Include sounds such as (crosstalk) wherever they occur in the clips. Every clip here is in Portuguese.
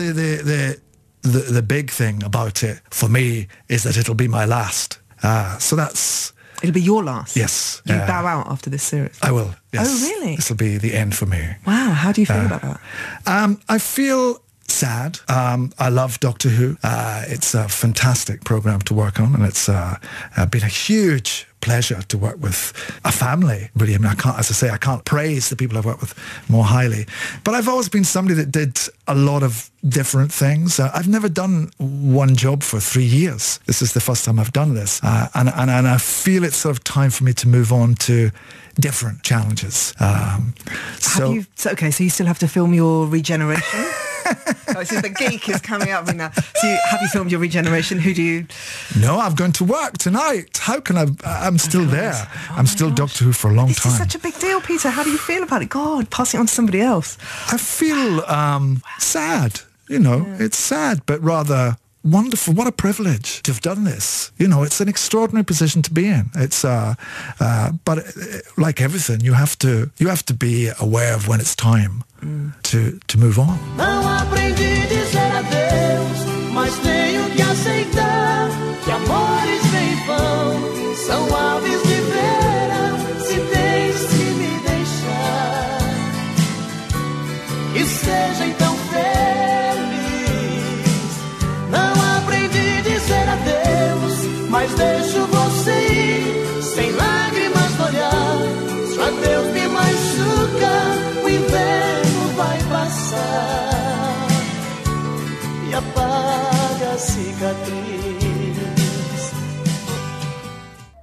The, the, the, the, the big thing about it for me is that it'll be my last. Uh, so that's It'll be your last. yes. You uh, bow out after this series. I will. Yes. Oh, really? This will be the end for me. Wow, how do you feel Uh, about that? Um, I feel sad. Um, I love Doctor Who. Uh, it's a fantastic program to work on, and it's uh, uh, been a huge pleasure to work with a family. Really, I mean, I can't, as I say, I can't praise the people I've worked with more highly. But I've always been somebody that did a lot of different things. Uh, I've never done one job for three years. This is the first time I've done this, uh, and, and and I feel it's sort of time for me to move on to different challenges. Um, so. you, so, okay, so you still have to film your regeneration? (laughs) oh, so the geek is coming up now. So you, have you filmed your regeneration? Who do you... No, I'm going to work tonight. How can I? I'm still there. Oh I'm still Doctor Who for a long This is time. such a big deal, Peter. How do you feel about it? God, passing it on to somebody else. I feel um, sad. You know, it's sad, but rather wonderful. What a privilege to have done this. You know, it's an extraordinary position to be in. It's, uh, uh, but uh, like everything, you have to you have to be aware of when it's time to to move on. Não Katrina.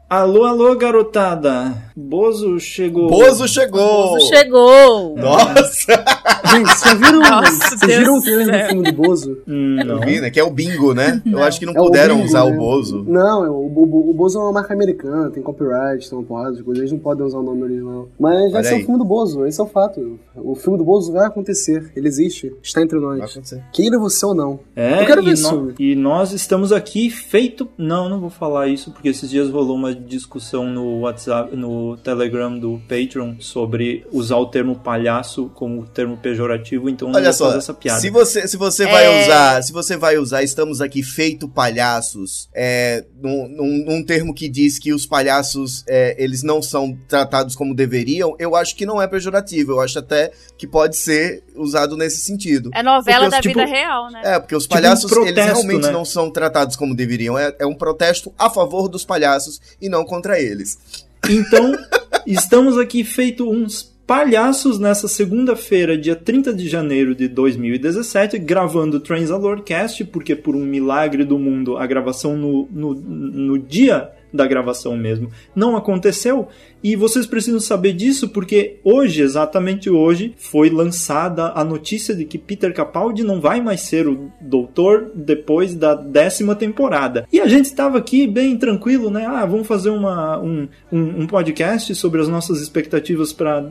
Alô, alô, garotada! Bozo chegou. Bozo chegou! Bozo chegou! Nossa! (laughs) Gente, vocês viram, Nossa, vocês Deus viram o trailer do filme do Bozo? Hum, não. vi, né? Que é o bingo, né? Eu acho que não É o puderam Bingo, usar né? o Bozo. Não, é o, o, o Bozo é uma marca americana, tem copyright, tem uma porrada de coisas, eles não podem usar o nome original. Mas vai Olha ser aí. o filme do Bozo, esse é o fato. O filme do Bozo vai acontecer, ele existe, está entre Vai nós. acontecer. Queira você ou não. É, Eu quero e, ver nó- filme. e nós estamos aqui feito. Não, não vou falar isso, porque esses dias rolou uma discussão no WhatsApp, no Telegram do Patreon sobre usar o termo palhaço como termo pejorativo, então não Olha vou só, fazer essa piada. se você, se você vai É. usar, se você vai usar estamos aqui feito palhaços, é, num, num- num termo que diz que os palhaços, é, eles não são tratados como deveriam, eu acho que não é pejorativo, eu acho até que pode ser usado nesse sentido. É novela Porque da os, tipo, vida real, né? É, porque os Tipo um palhaços, eles protesto, realmente né? não são tratados como deveriam. É, é um protesto a favor dos palhaços e não contra eles. Então, estamos aqui feito uns palhaços nessa segunda-feira, dia 30 de janeiro de 2017, gravando Transalorcast, porque por um milagre do mundo a gravação no, no, no dia da gravação mesmo não aconteceu. E vocês precisam saber disso porque hoje, exatamente hoje, foi lançada a notícia de que Peter Capaldi não vai mais ser o doutor depois da décima temporada. E a gente estava aqui bem tranquilo, né? Ah, vamos fazer uma, um, um, um podcast sobre as nossas expectativas para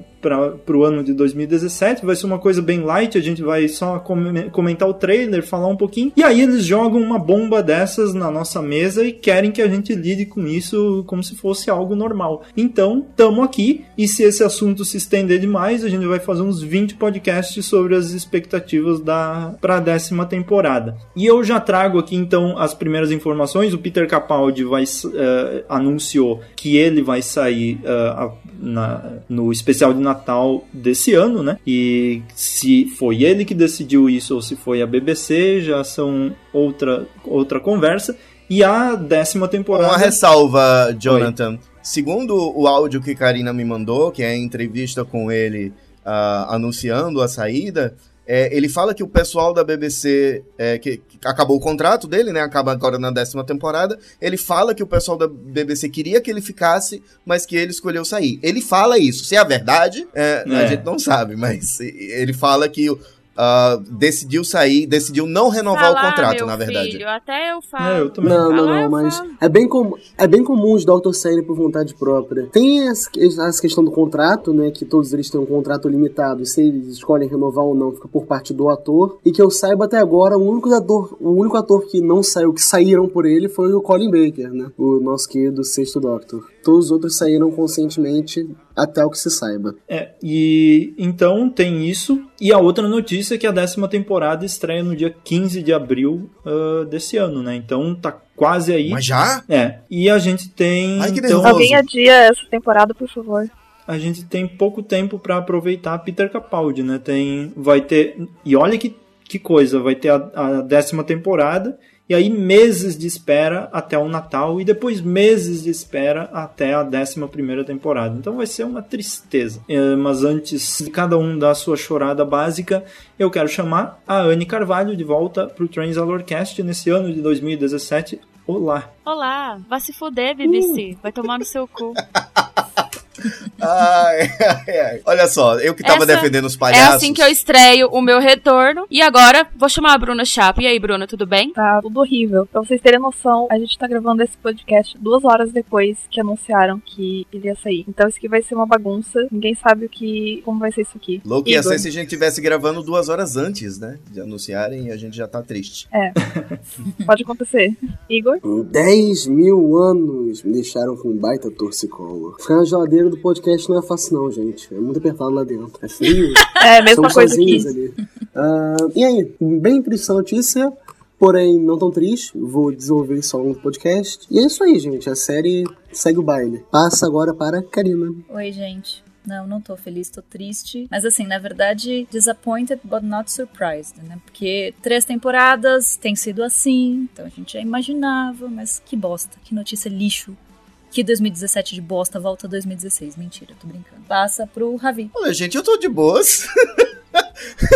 o ano de 2017. Vai ser uma coisa bem light, a gente vai só come- comentar o trailer, falar um pouquinho. E aí eles jogam uma bomba dessas na nossa mesa e querem que a gente lide com isso como se fosse algo normal. Então, estamos aqui e se esse assunto se estender demais, a gente vai fazer uns 20 podcasts sobre as expectativas da para a décima temporada. E eu já trago aqui então as primeiras informações. O Peter Capaldi vai eh, anunciou que ele vai sair a- na- no especial de Natal desse ano, né? E se foi ele que decidiu isso ou se foi a BBC, já são outra outra conversa. E a décima temporada. Uma ressalva, Jonathan. Segundo o áudio que Karina me mandou, que é a entrevista com ele ah, anunciando a saída, é, ele fala que o pessoal da BBC, é, que, que acabou o contrato dele, né? Acaba agora na décima temporada. Ele fala que o pessoal da BBC queria que ele ficasse, mas que ele escolheu sair. Ele fala isso. Se é a verdade, é, a É. gente não sabe, mas ele fala que ah, decidiu sair, decidiu não renovar Falar, o contrato, meu na verdade. Filho, até eu falo. É, eu também. Não, não, não, eu mas falo. é bem, com, é bem comum os Doctors saírem por vontade própria. Tem essa essa questão do contrato, né? Que todos eles têm um contrato limitado. e Se eles escolhem renovar ou não, fica por parte do ator. E que eu saiba até agora, o único ator, o único ator que não saiu, que saíram por ele, foi o Colin Baker, né? O nosso querido sexto Doctor. Todos os outros saíram conscientemente até o que se saiba. É, e então tem isso. E a outra notícia é que a décima temporada estreia no dia 15 de abril uh, desse ano, né? Então tá quase aí. Mas já? É. E a gente tem. Ai, que então. Alguém adia essa temporada, por favor. a gente tem pouco tempo pra aproveitar Peter Capaldi, né? Tem, vai ter e olha que, que coisa, vai ter a, a décima temporada e aí meses de espera até o Natal e depois meses de espera até a décima primeira temporada. Então vai ser uma tristeza. É, mas antes de cada um dar sua chorada básica, eu quero chamar a Anne Carvalho de volta pro Transalorcast nesse ano de 2017. Olá! Olá, vai se fuder, BBC. Vai tomar no seu cu. (laughs) Ai, ai, ai. Olha só, eu que tava Essa defendendo os É palhaços. assim que eu estreio o meu retorno. E agora, vou chamar a Bruna Chapo. E aí, Bruna, tudo bem? Tá tudo horrível. Pra vocês terem noção, a gente tá gravando esse podcast duas horas depois que anunciaram que ele ia sair. Então isso aqui vai ser uma bagunça. Ninguém sabe o que. como vai ser isso aqui. Louco ia ser se a gente tivesse gravando duas horas antes, né? De anunciarem e a gente já tá triste. Pode acontecer. Igor? Em 10 mil anos me deixaram com um baita torcicolo. Ficar na geladeira do podcast não é fácil não, gente. É muito apertado lá dentro. É frio. (laughs) É, mesma Somos coisa sozinhos aqui. ali. Ah, e aí, bem triste a notícia, porém não tão triste. Vou desenvolver isso ao longo do podcast. E é isso aí, gente. A série segue o baile. Passa agora para Karina. Oi, gente. Não, não tô feliz, tô triste. Mas assim, na verdade, disappointed but not surprised, né? Porque três temporadas tem sido assim, então a gente já imaginava, mas que bosta, que notícia lixo. Que 2017 de bosta volta 2016. Mentira, tô brincando. Passa pro Ravi. Olha, gente, eu tô de boas.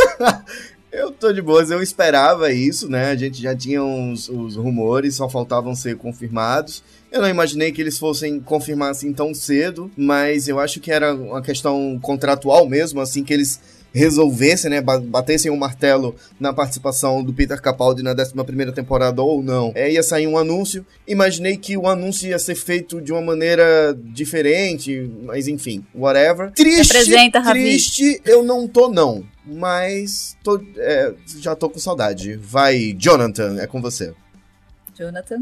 (laughs) eu tô de boas, eu esperava isso, né? A gente já tinha uns, os rumores, só faltavam ser confirmados. Eu não imaginei que eles fossem confirmar assim tão cedo, mas eu acho que era uma questão contratual mesmo, assim, que eles resolvessem, né, ba- batessem o martelo na participação do Peter Capaldi na 11ª temporada ou não. É, ia sair um anúncio, imaginei que o anúncio ia ser feito de uma maneira diferente, mas enfim, whatever. Triste, Representa, triste, eu não tô não, mas tô, é, já tô com saudade. Vai, Jonathan, é com você. Jonathan.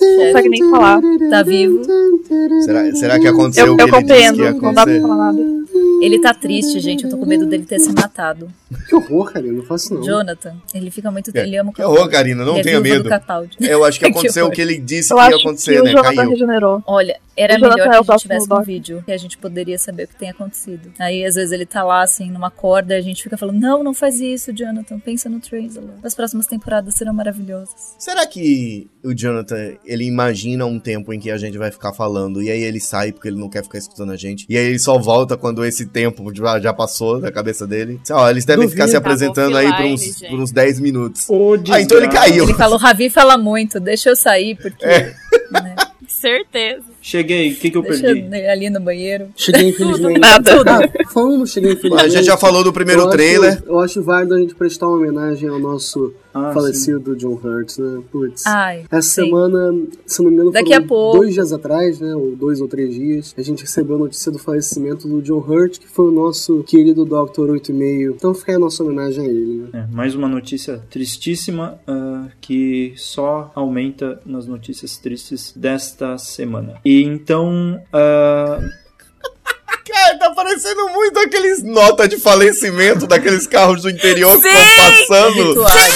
Não consegue nem falar. Tá vivo. Será, será que aconteceu Eu, o que eu compreendo, não dá pra falar nada. Ele tá triste, gente. Eu tô com medo dele ter se matado. Que horror, Karina. Não faço não. Jonathan, ele fica muito. É, Ele ama o que horror. Karina, não Ele é tenha medo. Eu acho que (laughs) Que aconteceu o horror. que ele disse Eu que ia acho que acontecer, o né? Jonathan Caiu. regenerou. Olha, era O melhor é que o a gente tivesse um vídeo, que a gente poderia saber o que tem acontecido. Aí, às vezes, ele tá lá, assim, numa corda, e a gente fica falando, não, não faz isso, Jonathan, pensa no Tracer. As próximas temporadas serão maravilhosas. Será que o Jonathan, ele imagina um tempo em que a gente vai ficar falando e aí ele sai porque ele não quer ficar escutando a gente? E aí ele só volta quando esse tempo já, já passou da cabeça dele? Ó, eles devem Duvido. ficar se Tava apresentando aí por uns, gente. por uns 10 minutos. Ô, Ah, então ele caiu. Ele falou, Ravi fala muito, deixa eu sair, porque... É. né, (laughs) Certeza. Cheguei, o que, que eu deixa perdi? eu ir ali no banheiro. Cheguei (laughs) infelizmente. Nada. Ah, falando cheguei infelizmente. A gente já falou do primeiro eu acho- trailer. eu acho válido a gente prestar uma homenagem ao nosso Ah, falecido John Hurt, né? Putz. Ai, Essa sim. semana, se não me engano, Daqui foram a pouco. dois dias atrás, né? Ou dois ou três dias, a gente recebeu a notícia do falecimento do John Hurt, que foi o nosso querido Dr. 86. Então fica aí a nossa homenagem a ele, né? É, mais uma notícia tristíssima ah, que só aumenta nas notícias tristes desta semana. E então, ah, (laughs) Cara, tá parecendo muito aqueles nota de falecimento daqueles carros do interior que Sim! estão passando. Rituais.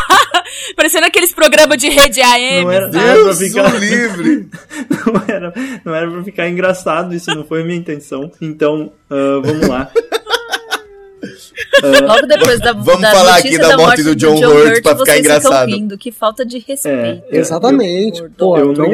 (laughs) Parecendo aqueles programas de rede AM. não era, não era pra Deus ficar livre. (laughs) não era, não era pra ficar engraçado, isso não foi a minha intenção. Então, ah, vamos lá. Logo depois da, Vamos da falar notícia aqui da morte do John Hurt pra ficar vocês engraçado. Ficam rindo. Que falta de respeito. É, Exatamente. eu- Pô, eu não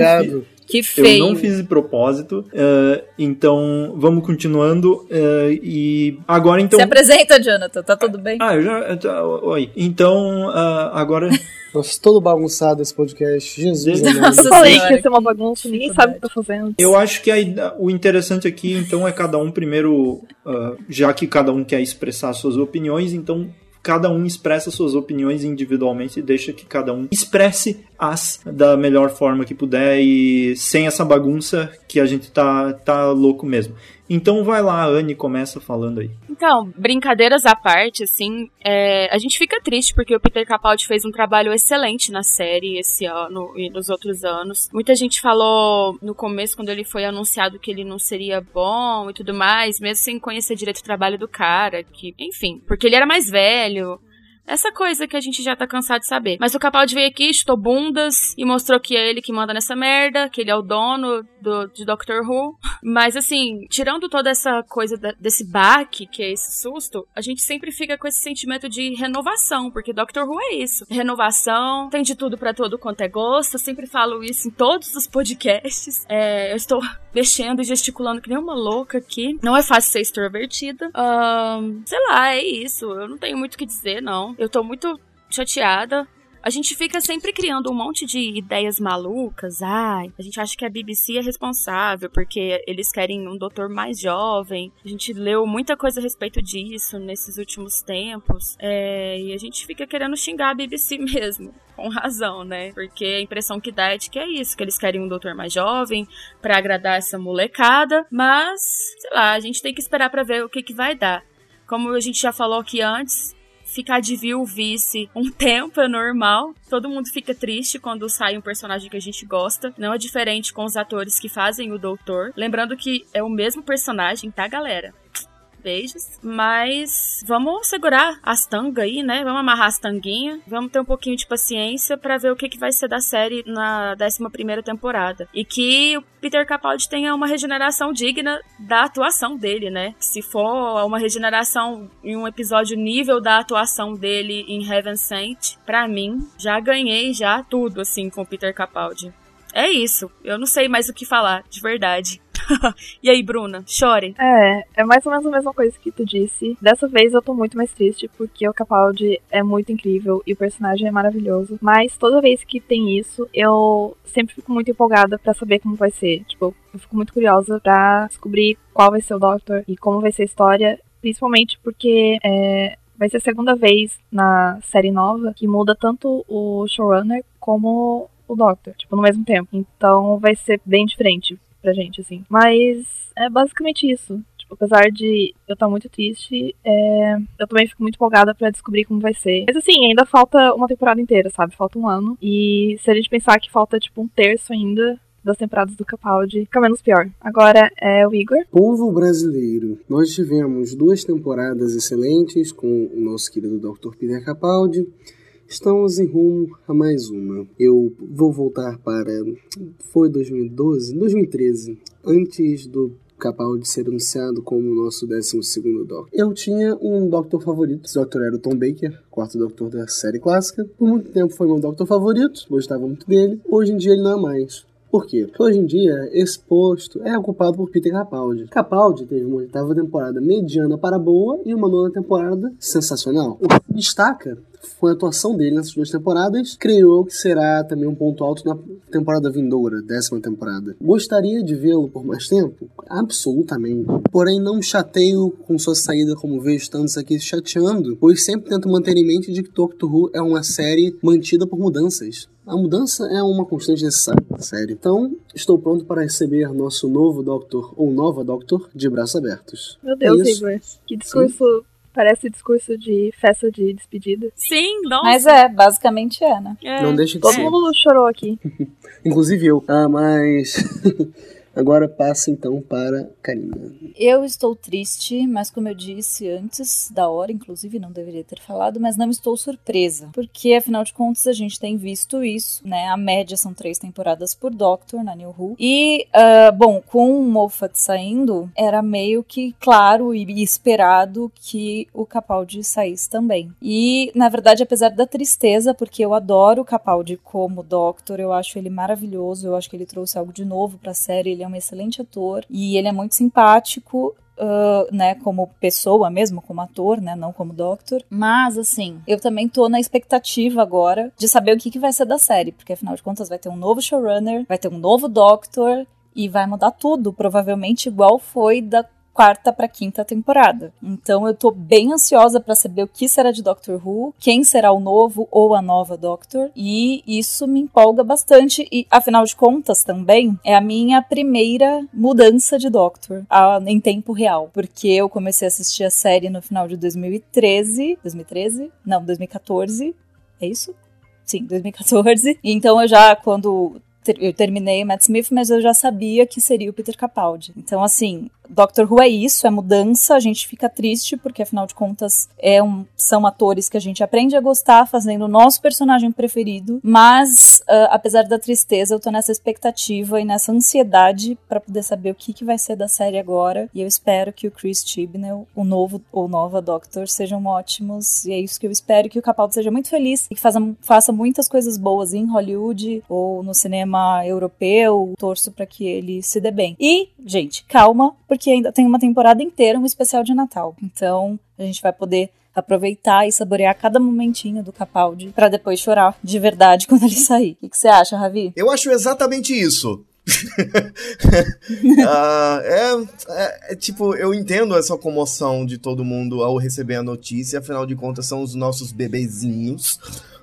Que Eu feio. não fiz de propósito, ah, então vamos continuando. ah, e agora então. Se apresenta, Jonathan, tá tudo bem? Ah, eu já. eu já- Oi. Então, ah, agora. (laughs) Nossa, todo bagunçado esse podcast. Jesus, Nossa. Eu falei Senhora, que ia ser uma bagunça, ninguém sabe o que tá fazendo. Eu acho que a o interessante aqui, então, é cada um primeiro, ah, já que cada um quer expressar suas opiniões, então cada um expressa suas opiniões individualmente e deixa que cada um expresse as da melhor forma que puder e sem essa bagunça que a gente tá, tá louco mesmo. Então vai lá, Anne, começa falando aí. Então, brincadeiras à parte, assim, é, a gente fica triste porque o Peter Capaldi fez um trabalho excelente na série esse ano e nos outros anos. Muita gente falou no começo, quando ele foi anunciado, que ele não seria bom e tudo mais, mesmo sem conhecer direito o trabalho do cara, que, enfim, porque ele era mais velho, essa coisa que a gente já tá cansado de saber. Mas o Capaldi veio aqui, chutou bundas e mostrou que é ele que manda nessa merda, que ele é o dono do, de Doctor Who. Mas assim, tirando toda essa coisa da, desse baque, que é esse susto, a gente sempre fica com esse sentimento de renovação, porque Doctor Who é isso. Renovação, tem de tudo para todo quanto é gosto. Eu sempre falo isso em todos os podcasts. É, eu estou (laughs) mexendo e gesticulando que nem uma louca aqui. Não é fácil ser extrovertida. Um, sei lá, é isso. Eu não tenho muito o que dizer, não. Eu tô muito chateada. A gente fica sempre criando um monte de ideias malucas. Ai, a gente acha que a BBC é responsável porque eles querem um doutor mais jovem. A gente leu muita coisa a respeito disso nesses últimos tempos. É, e a gente fica querendo xingar a BBC (laughs) mesmo. Com razão, né? Porque a impressão que dá é de que é isso, que eles querem um doutor mais jovem para agradar essa molecada. Mas, sei lá, a gente tem que esperar para ver o que, que vai dar. Como a gente já falou aqui antes, ficar de vice um (laughs) tempo é normal. Todo mundo fica triste quando sai um personagem que a gente gosta. Não é diferente com os atores que fazem o doutor. Lembrando que é o mesmo personagem, tá, galera? Beijos. Mas vamos segurar as tangas aí, né? Vamos amarrar as tanguinhas. Vamos ter um pouquinho de paciência para ver o que, que vai ser da série na 11 primeira temporada. E que o Peter Capaldi tenha uma regeneração digna da atuação dele, né? Se for uma regeneração em um episódio nível da atuação dele em Heaven Sent, para mim, já ganhei já tudo, assim, com o Peter Capaldi. É isso. Eu não sei mais o que falar, de verdade. (laughs) e aí, Bruna, chore. É, é mais ou menos a mesma coisa que tu disse. Dessa vez eu tô muito mais triste porque o Capaldi é muito incrível e o personagem é maravilhoso. Mas toda vez que tem isso, eu sempre fico muito empolgada para saber como vai ser. Tipo, eu fico muito curiosa pra descobrir qual vai ser o Doctor e como vai ser a história. Principalmente porque é, vai ser a segunda vez na série nova que muda tanto o showrunner como o Doctor, tipo, no mesmo tempo. Então vai ser bem diferente pra gente, assim. Mas é basicamente isso. Tipo, apesar de eu estar tá muito triste, é... eu também fico muito empolgada para descobrir como vai ser. Mas assim, ainda falta uma temporada inteira, sabe? Falta um ano. E se a gente pensar que falta, tipo, um terço ainda, das temporadas do Capaldi, fica menos pior. Agora é o Igor. Povo brasileiro, nós tivemos duas temporadas excelentes com o nosso querido Dr. Peter Capaldi. Estamos em rumo a mais uma. Eu vou voltar para. Foi 2012? 2013. Antes do Capaldi ser anunciado como nosso 12 Doctor. Eu tinha um Doctor favorito, esse Doctor era o Tom Baker, quarto Doctor da série clássica. Por muito tempo foi meu Doctor favorito, gostava muito dele. Hoje em dia ele não é mais. Por quê? Porque hoje em dia, esse posto é ocupado por Peter Capaldi. Capaldi teve uma oitava temporada mediana para boa e uma nona temporada sensacional. O que destaca foi a atuação dele nessas duas temporadas. Creio que será também um ponto alto na temporada vindoura, décima temporada. Gostaria de vê-lo por mais tempo? Absolutamente. Porém, não chateio com sua saída como vejo tantos aqui chateando, pois sempre tento manter em mente de que Doctor Who é uma série mantida por mudanças. A mudança é uma constante necessária na série. Então, estou pronto para receber nosso novo Doctor ou nova Doctor de braços abertos. Meu Deus, é Igor. Que discurso Sim. Parece discurso de festa de despedida. Sim, nossa. Mas é, basicamente é, né? É. Não deixa de Todo ser. mundo chorou aqui. (laughs) Inclusive eu. Ah, mas. (laughs) Agora passa então para Karina. Eu estou triste, mas como eu disse antes da hora, inclusive não deveria ter falado, mas não estou surpresa, porque afinal de contas a gente tem visto isso, né? A média são três temporadas por Doctor na New Who. E, uh, bom, com o Moffat saindo, era meio que claro e esperado que o Capaldi saísse também. E, na verdade, apesar da tristeza, porque eu adoro o Capaldi como Doctor, eu acho ele maravilhoso, eu acho que ele trouxe algo de novo para a série, ele é um excelente ator e ele é muito simpático. Uh, né, como pessoa mesmo, como ator, né, não como Doctor. Mas, assim, eu também tô na expectativa agora de saber o que, que vai ser da série, porque afinal de contas vai ter um novo showrunner, vai ter um novo Doctor e vai mudar tudo, provavelmente igual foi da quarta para quinta temporada. Então eu tô bem ansiosa para saber o que será de Doctor Who, quem será o novo ou a nova Doctor, e isso me empolga bastante e afinal de contas também é a minha primeira mudança de Doctor a, em tempo real, porque eu comecei a assistir a série no final de 2013, 2013? Não, 2014. É isso? Sim, 2014. Então eu já, quando eu terminei Matt Smith, mas eu já sabia que seria o Peter Capaldi. Então, assim, Doctor Who é isso, é mudança, a gente fica triste, porque afinal de contas é um, são atores que a gente aprende a gostar fazendo o nosso personagem preferido, mas uh, apesar da tristeza, eu tô nessa expectativa e nessa ansiedade para poder saber o que, que vai ser da série agora, e eu espero que o Chris Chibnall, o novo ou nova Doctor, sejam ótimos, e é isso que eu espero, que o Capaldi seja muito feliz e que faça, faça muitas coisas boas em Hollywood ou no cinema europeu, torço para que ele se dê bem. E, gente, calma, porque ainda tem uma temporada inteira, um especial de Natal. Então, a gente vai poder aproveitar e saborear cada momentinho do Capaldi para depois chorar de verdade (laughs) quando ele sair. O que, você acha, Ravi? Eu acho exatamente isso. uh, (laughs) é, é, é, tipo, eu entendo essa comoção de todo mundo ao receber a notícia, afinal de contas são os nossos bebezinhos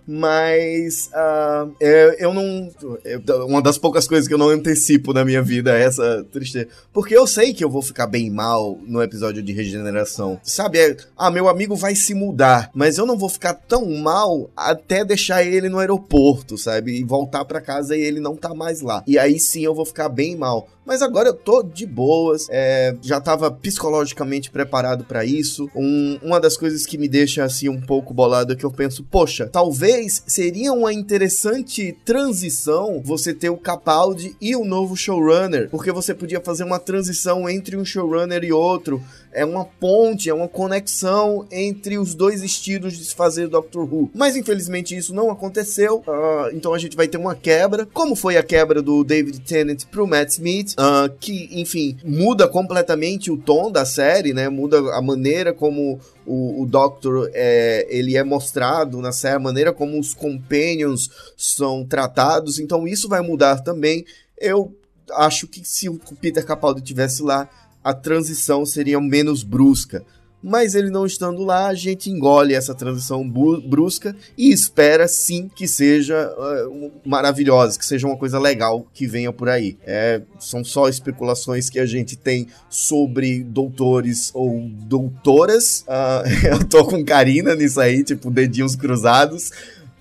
mas uh, eu, eu não. Eu, uma das poucas coisas que eu não antecipo na minha vida é essa tristeza. Porque eu sei que eu vou ficar bem mal no episódio de regeneração. Sabe? É, ah, meu amigo vai se mudar, mas eu não vou ficar tão mal até deixar ele no aeroporto, sabe? E voltar para casa e ele não tá mais lá. E aí sim eu vou ficar bem mal. Mas agora eu tô de boas, é, já tava psicologicamente preparado para isso. Um, uma das coisas que me deixa assim um pouco bolado é que eu penso, poxa, talvez seria uma interessante transição você ter o Capaldi e o novo showrunner, porque você podia fazer uma transição entre um showrunner e outro. É uma ponte, é uma conexão entre os dois estilos de se fazer Doctor Who. Mas infelizmente isso não aconteceu, uh, então a gente vai ter uma quebra. Como foi a quebra do David Tennant pro Matt Smith? uh, que, enfim, muda completamente o tom da série, né? Muda a maneira como o, o Doctor é, ele é mostrado na série, a maneira como os Companions são tratados. Então isso vai mudar também. Eu acho que se o Peter Capaldi tivesse lá, a transição seria menos brusca mas ele não estando lá, a gente engole essa transição brusca e espera sim que seja uh, maravilhosa, que seja uma coisa legal que venha por aí. É, são só especulações que a gente tem sobre doutores ou doutoras. Uh, (laughs) eu tô com Karina nisso aí, tipo, dedinhos cruzados.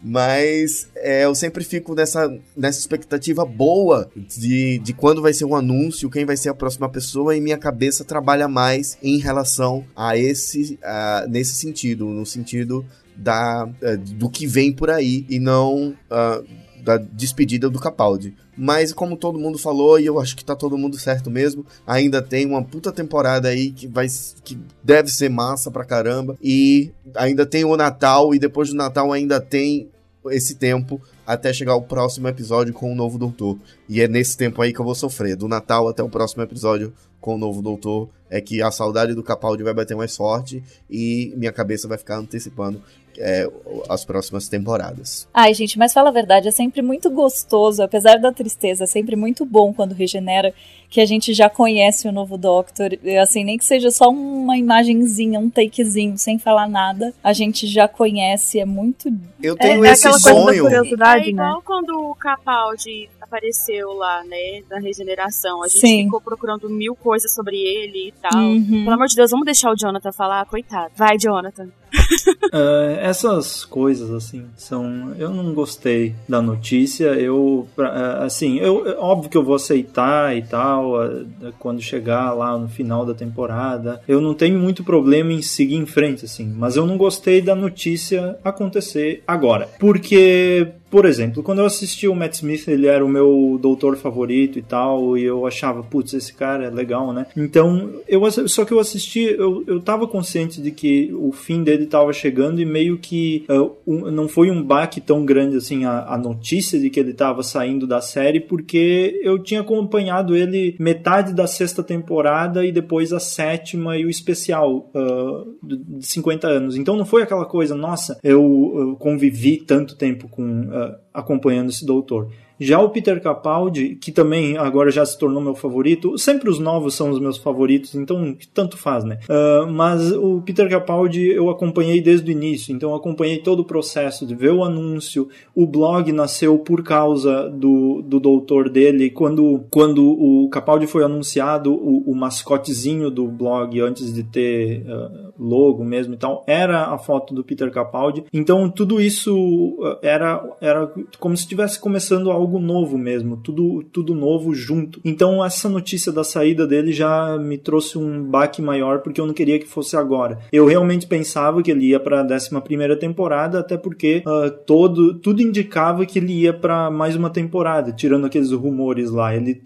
Mas é, eu sempre fico nessa, nessa expectativa boa de, de quando vai ser um anúncio, quem vai ser a próxima pessoa, e minha cabeça trabalha mais em relação a esse, uh, nesse sentido, no sentido da, uh, do que vem por aí e não uh, da despedida do Capaldi. Mas como todo mundo falou, e eu acho que tá todo mundo certo mesmo, ainda tem uma puta temporada aí que vai que deve ser massa pra caramba e ainda tem o Natal e depois do Natal ainda tem esse tempo até chegar o próximo episódio com o novo doutor. E é nesse tempo aí que eu vou sofrer, do Natal até o próximo episódio com o novo doutor, é que a saudade do Capaldi vai bater mais forte e minha cabeça vai ficar antecipando é, as próximas temporadas. Ai, gente, mas fala a verdade, é sempre muito gostoso, apesar da tristeza, é sempre muito bom quando regenera, que a gente já conhece o novo Doctor, assim, nem que seja só uma imagenzinha, um takezinho, sem falar nada, a gente já conhece, é muito... Eu tenho é, esse é sonho. Curiosidade, é igual né? quando o Capaldi apareceu lá, né, na regeneração, a gente Sim. ficou procurando mil coisas sobre ele e tal. Uhum. Pelo amor de Deus, vamos deixar o Jonathan falar, coitado. Vai, Jonathan. uh, (laughs) essas coisas, assim, são. Eu não gostei da notícia. Eu, uh, assim, eu, óbvio que eu vou aceitar e tal, uh, quando chegar lá no final da temporada. Eu não tenho muito problema em seguir em frente, assim, mas eu não gostei da notícia acontecer agora. Porque por exemplo, quando eu assisti o Matt Smith, ele era o meu doutor favorito e tal, e eu achava, putz, esse cara é legal, né? Então, eu só que eu assisti, eu, eu tava consciente de que o fim dele tava chegando e meio que uh, um, não foi um baque tão grande assim a, a notícia de que ele tava saindo da série, porque eu tinha acompanhado ele metade da sexta temporada e depois a sétima e o especial uh, de 50 anos. Então não foi aquela coisa, nossa, eu, eu convivi tanto tempo com. Uh, acompanhando esse doutor. Já o Peter Capaldi, que também agora já se tornou meu favorito, sempre os novos são os meus favoritos, então tanto faz, né? Uh, mas o Peter Capaldi eu acompanhei desde o início, então acompanhei todo o processo de ver o anúncio. O blog nasceu por causa do, do doutor dele. Quando, quando o Capaldi foi anunciado, o, o mascotezinho do blog, antes de ter uh, logo mesmo e tal, era a foto do Peter Capaldi. Então tudo isso uh, era, era como se estivesse começando algo algo novo mesmo, tudo, tudo novo junto. Então essa notícia da saída dele já me trouxe um baque maior porque eu não queria que fosse agora. Eu realmente pensava que ele ia para a 11 primeira temporada, até porque uh, todo, tudo indicava que ele ia para mais uma temporada, tirando aqueles rumores lá. Ele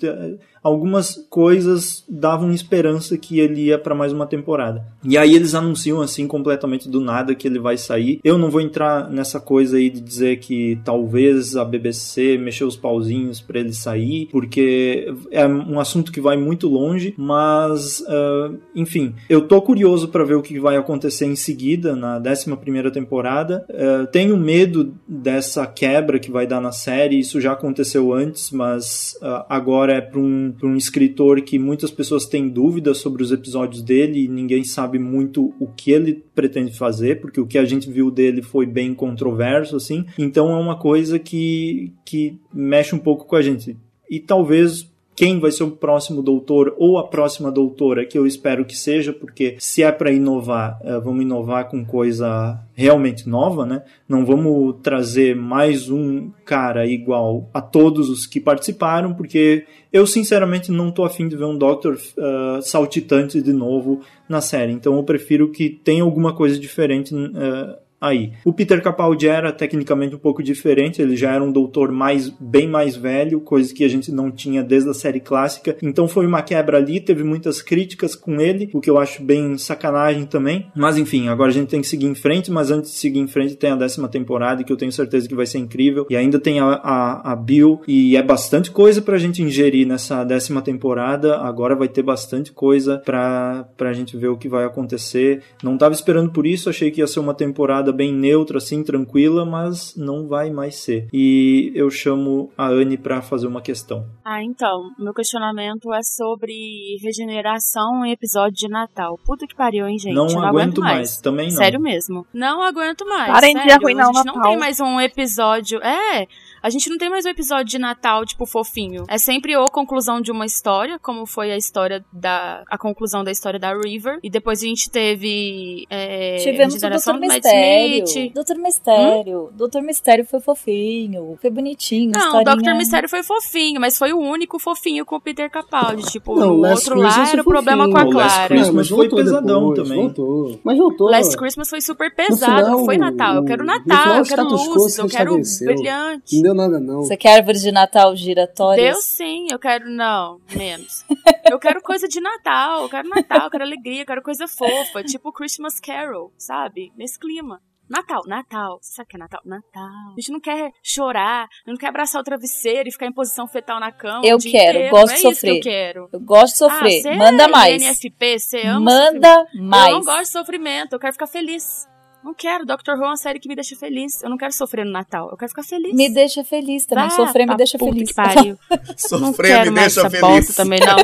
algumas coisas davam esperança que ele ia para mais uma temporada. E aí eles anunciam assim completamente do nada que ele vai sair. Eu não vou entrar nessa coisa aí de dizer que talvez a BBC mexeu os pauzinhos para ele sair, porque é um assunto que vai muito longe, mas uh, enfim, eu tô curioso para ver o que vai acontecer em seguida na 11 primeira temporada. Uh, tenho medo dessa quebra que vai dar na série, isso já aconteceu antes, mas uh, agora é para um para um escritor que muitas pessoas têm dúvidas sobre os episódios dele e ninguém sabe muito o que ele pretende fazer, porque o que a gente viu dele foi bem controverso, assim. Então é uma coisa que, que mexe um pouco com a gente. E talvez quem vai ser o próximo doutor ou a próxima doutora, que eu espero que seja, porque se é para inovar, eh, vamos inovar com coisa realmente nova, né? Não vamos trazer mais um cara igual a todos os que participaram, porque eu sinceramente não tô afim de ver um Doctor uh, saltitante de novo na série. Então eu prefiro que tenha alguma coisa diferente uh, aí. O Peter Capaldi era tecnicamente um pouco diferente, ele já era um doutor mais bem mais velho, coisa que a gente não tinha desde a série clássica. Então foi uma quebra ali, teve muitas críticas com ele, o que eu acho bem sacanagem também. Mas enfim, agora a gente tem que seguir em frente, mas antes de seguir em frente tem a décima temporada que eu tenho certeza que vai ser incrível. E ainda tem a, a, a Bill e é bastante coisa pra gente ingerir nessa décima temporada. Agora vai ter bastante coisa pra, pra gente ver o que vai acontecer. Não tava esperando por isso, achei que ia ser uma temporada bem neutra, assim, tranquila, mas não vai mais ser. E eu chamo a Anne para fazer uma questão. Ah, então, meu questionamento é sobre regeneração em episódio de Natal. Puta que pariu, hein, gente? Não, não aguento mais. mais. também não. Sério mesmo. Não aguento mais. Parem de arruinar a o gente não Natal. tem mais um episódio. É. A gente não tem mais um episódio de Natal, tipo, fofinho. É sempre ou conclusão de uma história, como foi a história da. a conclusão da história da River. E depois a gente teve. É, Tivemos o Doutor Mistério. Smith. Doutor Mistério. Doutor Mistério foi fofinho. Foi bonitinho. Não, o. Doctor Mistério foi fofinho, mas foi o único fofinho com o Peter Capaldi. Tipo, Não, o Last outro lá Christmas era o foi problema com a Last Clara. Christmas Não, mas foi voltou pesadão depois, também. Voltou. Mas voltou. Last Christmas foi super pesado, final, foi Natal. Eu quero Natal, eu quero luzes, eu quero restabeleceu. brilhante. Não deu nada, não. Você quer árvores de Natal giratórias? Deu sim, eu quero. Não, menos. Eu quero coisa de Natal, eu quero Natal, eu quero alegria, eu quero coisa fofa, tipo Christmas Carol, sabe? Nesse clima. Natal, Natal. Você sabe o que é Natal? Natal. A gente não quer chorar, não quer abraçar o travesseiro e ficar em posição fetal na cama. Eu o dia quero, inteiro. gosto é de Isso que sofrer. eu quero. Eu gosto de sofrer. Ah, você Manda é mais. INFP, você ama Manda sofrimento. mais. Eu não gosto de sofrimento, eu quero ficar feliz. Não quero. Doctor Who é uma série que me deixa feliz. Eu não quero sofrer no Natal, eu quero ficar feliz. Me deixa feliz também. Ah, Sofrer me tá deixa puta feliz. Que pariu. (laughs) não Sofrer quero me mais deixa feliz. também, não.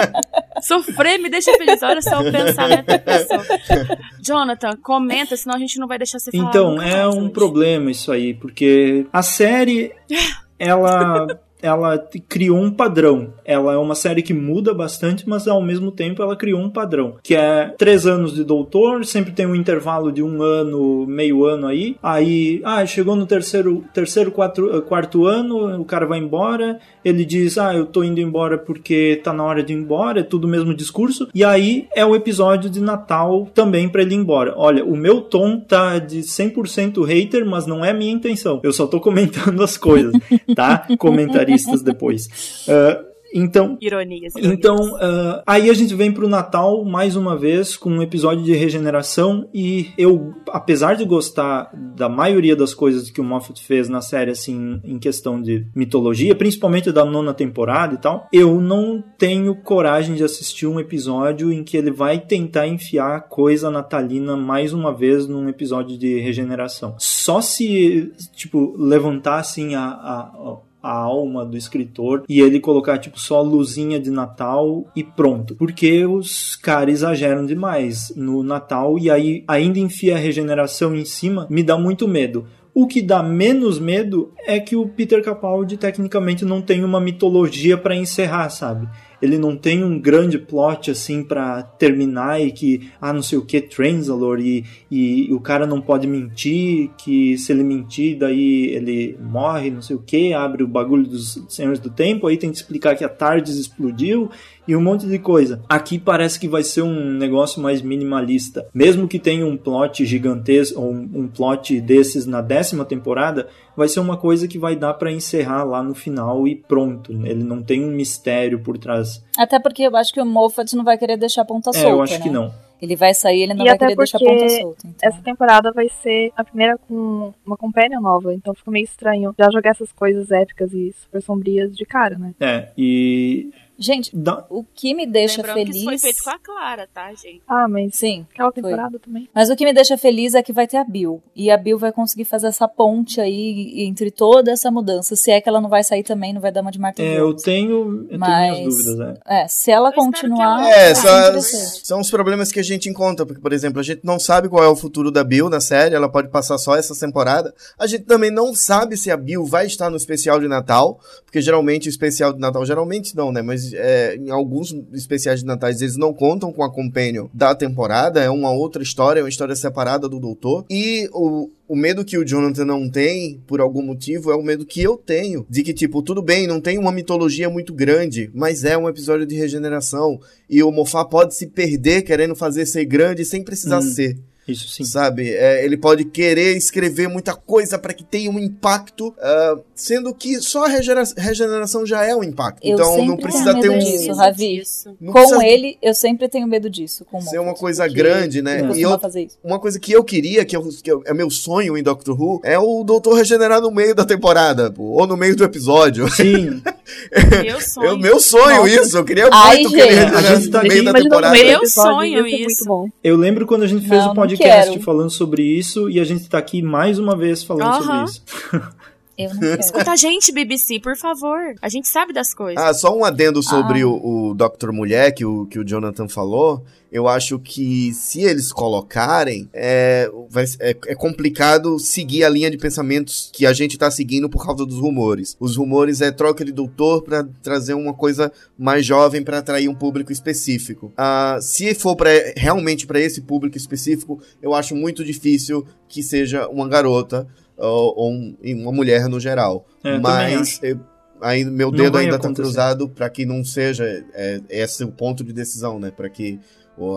(laughs) Sofrer me deixa feliz. Olha só o pensamento da pessoa. Jonathan, comenta, senão a gente não vai deixar você falar. Então, é um hoje. problema isso aí, porque a série, (laughs) ela, ela criou um padrão. Ela é uma série que muda bastante, mas ao mesmo tempo ela criou um padrão, que é três anos de doutor, sempre tem um intervalo de um ano, meio ano aí. Aí, ah, chegou no terceiro, terceiro quatro, eh, quarto ano, o cara vai embora, ele diz, ah, eu tô indo embora porque tá na hora de ir embora, é tudo o mesmo discurso. E aí é o episódio de Natal também pra ele ir embora. Olha, o meu tom tá de 100% hater, mas não é a minha intenção. Eu só tô comentando as coisas, tá? (laughs) (laughs) Depois. Ah, Então, Ironias. ironias. então, ah, aí a gente vem pro Natal mais uma vez com um episódio de regeneração e eu, apesar de gostar da maioria das coisas que o Moffat fez na série, assim, em questão de mitologia, principalmente da nona temporada e tal, eu não tenho coragem de assistir um episódio em que ele vai tentar enfiar coisa natalina mais uma vez num episódio de regeneração. Só se, tipo, levantar assim a- a- a alma do escritor e ele colocar tipo só luzinha de Natal e pronto. Porque os caras exageram demais no Natal e aí ainda enfia a regeneração em cima, me dá muito medo. O que dá menos medo é que o Peter Capaldi tecnicamente não tem uma mitologia para encerrar, sabe? Ele não tem um grande plot assim pra terminar e que, ah, não sei o que, Transalor e, e o cara não pode mentir, que se ele mentir, daí ele morre, não sei o que, abre o bagulho dos Senhores do Tempo, aí tem que explicar que a Tardes explodiu e um monte de coisa. Aqui parece que vai ser um negócio mais minimalista. Mesmo que tenha um plot gigantesco, ou um, um plot desses na décima temporada, vai ser uma coisa que vai dar pra encerrar lá no final e pronto. Ele não tem um mistério por trás. Até porque eu acho que o Moffat não vai querer deixar a ponta É, solta. eu acho né? que não. Ele vai sair, ele não E vai até querer deixar a ponta solta. Então. Essa temporada vai ser a primeira com uma companion nova, então fica meio estranho já jogar essas coisas épicas e super sombrias de cara, né? É, e. Gente, dá- o que me deixa Lembrando feliz. que isso foi feito com a Clara, tá, gente? Ah, mas Sim. aquela foi. temporada também. Mas o que me deixa feliz é que vai ter a Bill. E a Bill vai conseguir fazer essa ponte aí entre toda essa mudança. Se é que ela não vai sair também, não vai dar uma de Martin É, eu tenho, eu Mas- tenho minhas dúvidas, é. É, se ela Eu continuar. ela- É, as- interessante. são os problemas que a gente encontra, porque, por exemplo, a gente não sabe qual é o futuro da Bill na série, ela pode passar só essa temporada. A gente também não sabe se a Bill vai estar no especial de Natal, porque geralmente o especial de Natal, geralmente não, né? Mas é, em alguns especiais de Natal eles não contam com a companion da temporada, é uma outra história, é uma história separada do Doutor. E o, o medo que o Jonathan não tem, por algum motivo, é o medo que eu tenho. De que, tipo, tudo bem, não tem uma mitologia muito grande, mas é um episódio de regeneração. E o Moffat pode se perder querendo fazer ser grande sem precisar Hum. ser. Isso sim. Sabe? É, ele pode querer escrever muita coisa para que tenha um impacto, ah, sendo que só a regera- regeneração já é um impacto. Eu então não precisa tenho ter medo um. disso, Ravi. disso. não Com precisa ele, eu sempre tenho medo disso. Com ser uma coisa porque grande, né? ele E eu- fazer isso. Uma coisa que eu queria, que, eu- que eu- é meu sonho em Doctor Who, é o doutor regenerar no meio da temporada, pô, ou no meio do episódio. Sim, (laughs) Meu É sonho. o meu sonho Nossa. isso, eu queria Ai, muito que ele gente. regenerasse no meio da temporada. Meu sonho isso. muito bom. eu lembro quando a gente fez Não, o não podcast quero. falando sobre isso e a gente tá aqui mais uma vez falando sobre Aham. isso. (laughs) Eu não quero. Escuta a gente, BBC, por favor. A gente sabe das coisas. Ah, só um adendo sobre Ah. o, o Dr. Mulher, que o, que o Jonathan falou. Eu acho que se eles colocarem, é, vai- é, é complicado seguir a linha de pensamentos que a gente tá seguindo por causa dos rumores. Os rumores é troca de doutor pra trazer uma coisa mais jovem pra atrair um público específico. Ah, se for pra, realmente para esse público específico, eu acho muito difícil que seja uma garota ou, ou um- uma mulher no geral. É, Mas eu- aí meu Não dedo ainda tá acontecer. cruzado pra que não seja é, esse o ponto de decisão, né? Pra que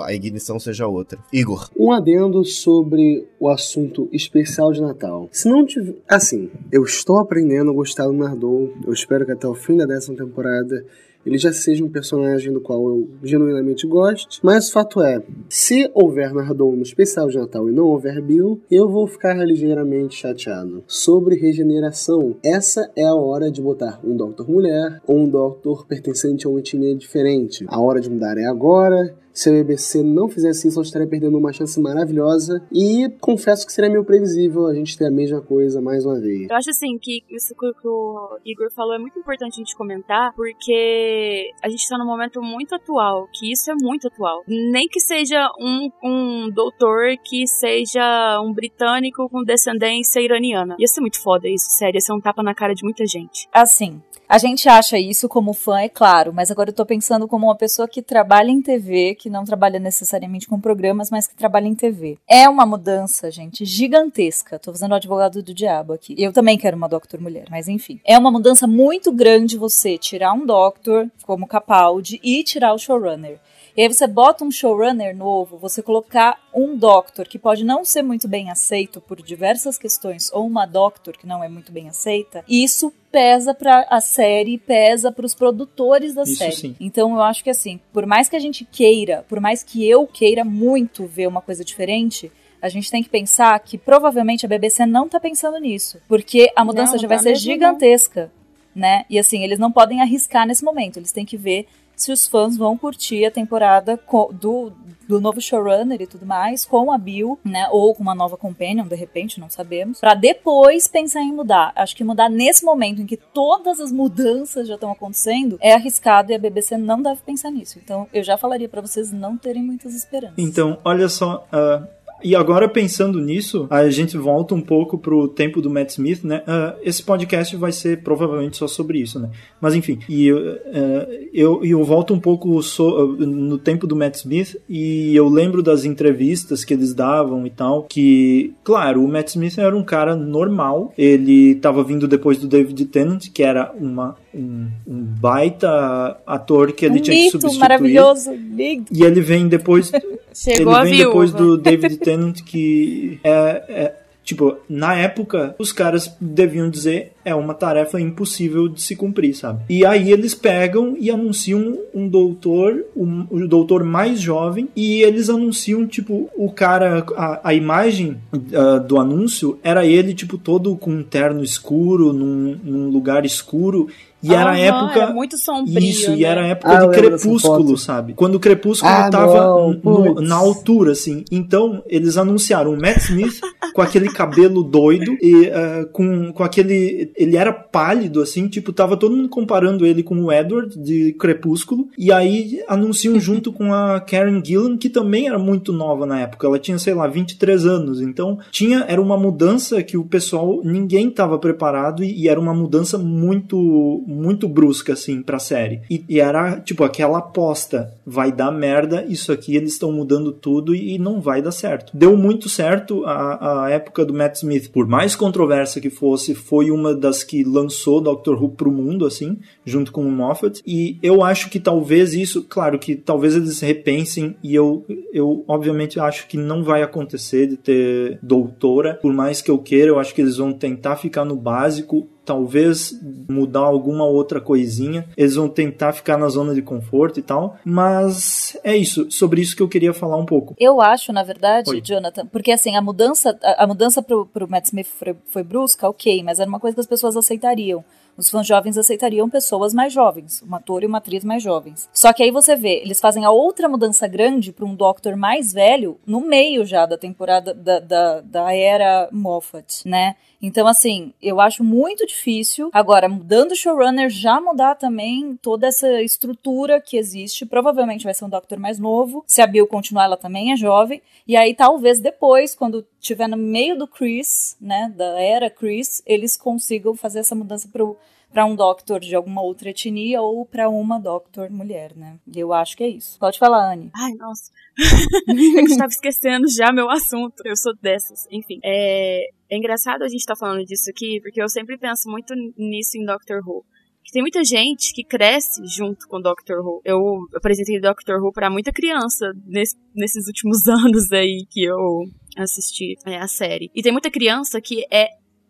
a ignição seja outra. Igor. Um adendo sobre o assunto especial de Natal. Se não tiver. Assim, eu estou aprendendo a gostar do Nardou. Eu espero que até o fim da décima temporada ele já seja um personagem do qual eu genuinamente goste. Mas o fato é: se houver Nardou no especial de Natal e não houver Bill, eu vou ficar ligeiramente chateado. Sobre regeneração, essa é a hora de botar um Doutor Mulher ou um Doutor pertencente a uma etnia diferente. A hora de mudar é agora. Se a BBC não fizesse isso, eu estaria perdendo uma chance maravilhosa. E confesso que seria meio previsível a gente ter a mesma coisa mais uma vez. Eu acho assim que isso que o Igor falou é muito importante a gente comentar, porque a gente tá num momento muito atual, que isso é muito atual. Nem que seja um, um doutor que seja um britânico com descendência iraniana. Ia ser muito foda isso, sério. Ia ser um tapa na cara de muita gente. Assim, a gente acha isso como fã, é claro, mas agora eu tô pensando como uma pessoa que trabalha em TV, que não trabalha necessariamente com programas, mas que trabalha em TV. É uma mudança, gente, gigantesca. Tô fazendo o advogado do diabo aqui. Eu também quero uma Doctor Mulher, mas enfim. É uma mudança muito grande você tirar um Doctor como Capaldi e tirar o showrunner. E aí você bota um showrunner novo, você colocar um doctor que pode não ser muito bem aceito por diversas questões, ou uma doctor que não é muito bem aceita, isso pesa para a série, pesa para os produtores da Isso série. sim. Então eu acho que assim, por mais que a gente queira, por mais que eu queira muito ver uma coisa diferente, a gente tem que pensar que provavelmente a BBC não tá pensando nisso, porque a mudança Não, já vai tá ser mesmo não. gigantesca, né? E assim, eles não podem arriscar nesse momento, eles têm que ver se os fãs vão curtir a temporada do, do novo showrunner e tudo mais, com a Bill, né? Ou com uma nova companion, de repente, não sabemos. Pra depois pensar em mudar. Acho que mudar nesse momento em que todas as mudanças já estão acontecendo é arriscado e a BBC não deve pensar nisso. Então, eu já falaria pra vocês não terem muitas esperanças. Então, olha só. ah, e agora pensando nisso, a gente volta um pouco pro tempo do Matt Smith, né? Ah, esse podcast vai ser provavelmente só sobre isso, né? Mas enfim, e eu, ah, eu, eu volto um pouco so- no tempo do Matt Smith e eu lembro das entrevistas que eles davam e tal, que, claro, o Matt Smith era um cara normal, ele estava vindo depois do David Tennant, que era uma, um, um baita ator que ele um tinha que mito substituir. maravilhoso, lindo. E ele vem depois (laughs) Chegou ele vem viúva. depois do David Tennant que é, é- tipo na época os caras deviam dizer é uma tarefa impossível de se cumprir sabe e aí eles pegam e anunciam um doutor um, o doutor mais jovem e eles anunciam tipo o cara a, a imagem ah, do anúncio era ele tipo todo com um terno escuro num, num lugar escuro e era a época era muito sombrio, isso, e né? era a época Ah, de Crepúsculo, sabe? Quando o Crepúsculo Ah, tava não, no- na altura, assim. Então, eles anunciaram o Matt Smith com aquele cabelo doido e ah, com, com aquele. Ele era pálido, assim, tipo, tava todo mundo comparando ele com o Edward de Crepúsculo. E aí anunciam junto com a Karen Gillan, que também era muito nova na época. Ela tinha, sei lá, 23 anos. Então, tinha. Era uma mudança que o pessoal. ninguém tava preparado e, e era uma mudança muito. Muito brusca, assim, pra série. E, e era, tipo, aquela aposta. Vai dar merda, isso aqui eles estão mudando tudo e, e não vai dar certo. Deu muito certo a, a época do Matt Smith. Por mais controversa que fosse, foi uma das que lançou Doctor Who pro mundo, assim, junto com o Moffat. E eu acho que talvez isso, claro que talvez eles repensem, e eu, eu obviamente acho que não vai acontecer de ter doutora. Por mais que eu queira, eu acho que eles vão tentar ficar no básico talvez mudar alguma outra coisinha. Eles vão tentar ficar na zona de conforto e tal. Mas é isso, sobre isso que eu queria falar um pouco. Eu acho, na verdade, Oi. Jonathan, porque assim, a mudança, a, a mudança pro, pro Matt Smith foi, foi brusca, ok, mas era uma coisa que as pessoas aceitariam. Os fãs jovens aceitariam pessoas mais jovens, um ator e uma atriz mais jovens. Só que aí você vê, eles fazem a outra mudança grande para um Doctor mais velho no meio já da temporada da, da, da era Moffat, né? Então, assim, eu acho muito difícil. Agora, mudando o showrunner, já mudar também toda essa estrutura que existe. Provavelmente vai ser um Doctor mais novo. Se a Bill continuar, ela também é jovem. E aí, talvez depois, quando tiver no meio do Chris, né, da era Chris, eles consigam fazer essa mudança pro para um Doctor de alguma outra etnia ou para uma Doctor mulher, né? Eu acho que é isso. Pode falar, Anne. Ai, nossa. (laughs) eu tava esquecendo já meu assunto. Eu sou dessas. Enfim. É, é engraçado a gente estar falando disso aqui, porque eu sempre penso muito nisso em Doctor Who. Que tem muita gente que cresce junto com Doctor Who. Eu apresentei Doctor Who pra muita criança nesse- nesses últimos (laughs) anos aí que eu assisti é, a série. E tem muita criança que é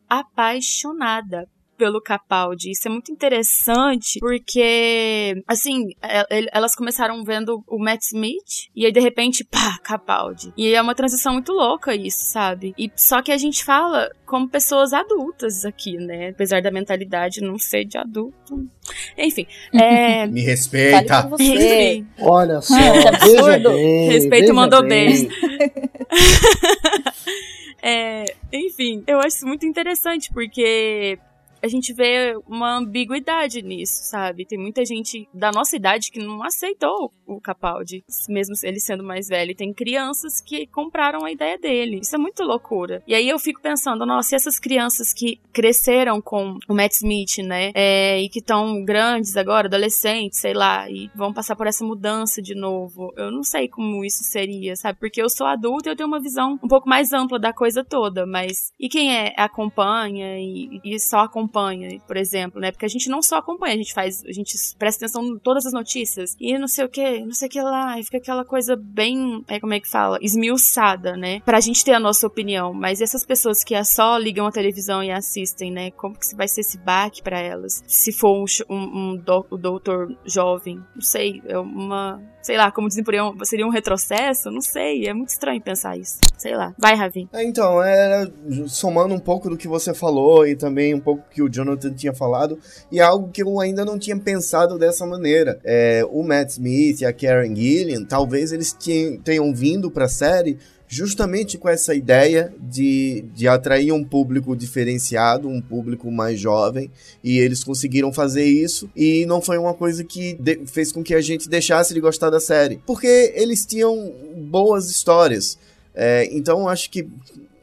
apaixonada pelo Capaldi. Isso é muito interessante porque, assim, el- el- elas começaram vendo o Matt Smith e aí de repente, pá, Capaldi. E é uma transição muito louca isso, sabe? E só que a gente fala como pessoas adultas aqui, né? Apesar da mentalidade não ser de adulto. Enfim, (laughs) é... Me respeita. Olha só, veja absurdo. bem. Respeito mandou bem. 10. (laughs) É, enfim, eu acho isso muito interessante porque a gente vê uma ambiguidade nisso, sabe? Tem muita gente da nossa idade que não aceitou o Capaldi, mesmo ele sendo mais velho. Tem crianças que compraram a ideia dele. Isso é muito loucura. E aí eu fico pensando, nossa, e essas crianças que cresceram com o Matt Smith, né? É, e que estão grandes agora, adolescentes, sei lá, e vão passar por essa mudança de novo. Eu não sei como isso seria, sabe? Porque eu sou adulta e eu tenho uma visão um pouco mais ampla da coisa toda, mas e quem é acompanha e, e só acompanha acompanha, por exemplo, né? Porque a gente não só acompanha, a gente faz, a gente presta atenção em todas as notícias e não sei o que, não sei o que lá, e fica aquela coisa bem, é, como é que fala, esmiuçada, né? Pra gente ter a nossa opinião, mas essas pessoas que só ligam a televisão e assistem, né? Como que vai ser esse baque para elas? Se for um, um, um um doutor jovem, não sei, é uma sei lá, como dizem por aí, seria um retrocesso? Não sei, é muito estranho pensar isso. Sei lá. Vai, Ravi. É, então, era somando um pouco do que você falou e também um pouco que o Jonathan tinha falado, e algo que eu ainda não tinha pensado dessa maneira. É, o Matt Smith e a Karen Gillian, talvez eles tenham vindo pra série justamente com essa ideia de, de atrair um público diferenciado, um público mais jovem, e eles conseguiram fazer isso, e não foi uma coisa que fez com que a gente deixasse de gostar da série, porque eles tinham boas histórias. É, então acho que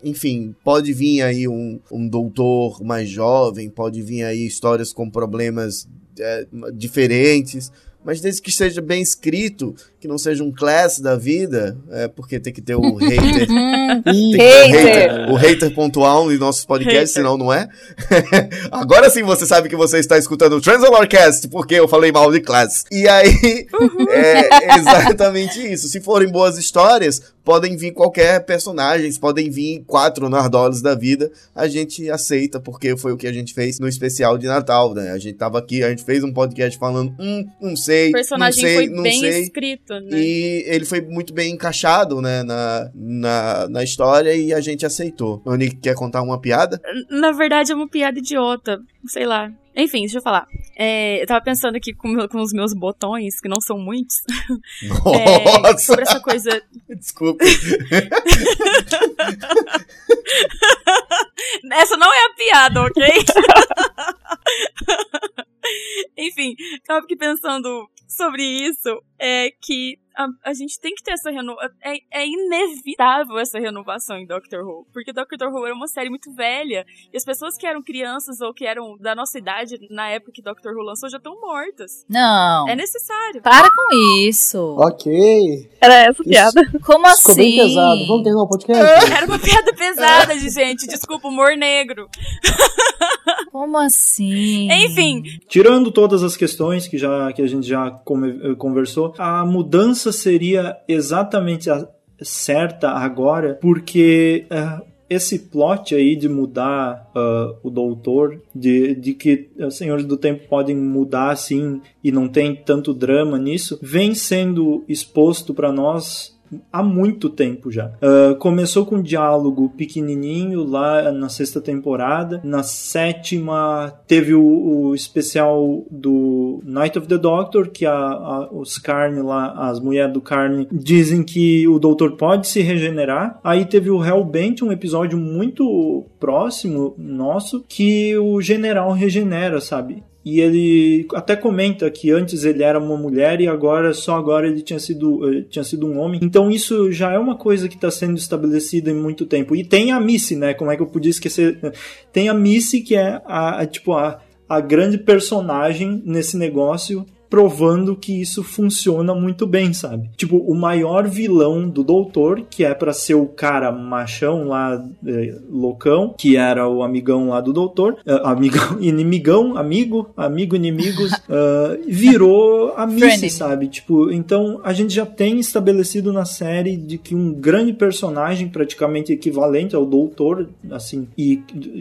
enfim, pode vir aí um, um doutor mais jovem, pode vir aí histórias com problemas é, diferentes, mas desde que seja bem escrito, que não seja um class da vida, é porque tem que ter o hater. (laughs) tem hater. hater. O hater pontual em nossos podcasts, senão não é. (laughs) Agora sim você sabe que você está escutando o Transalorcast, porque eu falei mal de class. E aí, (laughs) é exatamente isso. Se forem boas histórias, podem vir qualquer personagem, podem vir quatro Nardoles da vida, a gente aceita, porque foi o que a gente fez no especial de Natal, né? A gente tava aqui, a gente fez um podcast falando, hum, não sei, o personagem sei, foi bem sei. escrito, né? E ele foi muito bem encaixado, né, na, na, na história e a gente aceitou. O Nick quer contar uma piada? Na verdade é uma piada idiota, sei lá. Enfim, deixa eu falar. É, eu tava pensando aqui com, com, os meus botões, que não são muitos. (laughs) Nossa! É, sobre essa coisa. (laughs) Desculpa. (laughs) essa não é a piada, ok? (laughs) Enfim, tava aqui pensando sobre isso, é que a, a, gente tem que ter essa renovação. É, é, inevitável essa renovação em Doctor Who. Porque Doctor Who era uma série muito velha. E as pessoas que eram crianças ou que eram da nossa idade na época que Doctor Who lançou já estão mortas. Não. É necessário. Para com isso. Ok. Era essa piada. Como Ficou bem assim? pesado. Vamos terminar o podcast? (laughs) Era uma piada pesada, de (laughs) gente. Desculpa, humor negro. (laughs) Como assim? Enfim. Tirando todas as questões que, já, que a gente já come- conversou, a mudança seria exatamente a certa agora, porque ah, esse plot aí de mudar ah, o doutor, de, de que os senhores do tempo podem mudar assim e não tem tanto drama nisso, vem sendo exposto para nós há muito tempo já. Ah, começou com um diálogo pequenininho lá na sexta temporada. Na sétima teve o, o especial do Night of the Doctor, que a, a- os Carne lá, as mulheres do Carne, dizem que o Doutor pode se regenerar. Aí teve o Hellbent, um episódio muito próximo nosso, que o general regenera, sabe? E ele até comenta que antes ele era uma mulher e agora só agora ele tinha sido, eh, tinha sido um homem. Então isso já é uma coisa que está sendo estabelecida em muito tempo. E tem a Missy, né? Como é que eu podia esquecer? Tem a Missy que é a, a- tipo a, a grande personagem nesse negócio provando que isso funciona muito bem, sabe? Tipo, o maior vilão do Doutor, que é pra ser o cara machão lá, eh, loucão, que era o amigão lá do Doutor, eh, amigão, (laughs) inimigão, amigo, amigo, inimigos, ah, (laughs) virou a Missy, sabe? Tipo, então a gente já tem estabelecido na série de que um grande personagem, praticamente equivalente ao Doutor, assim, e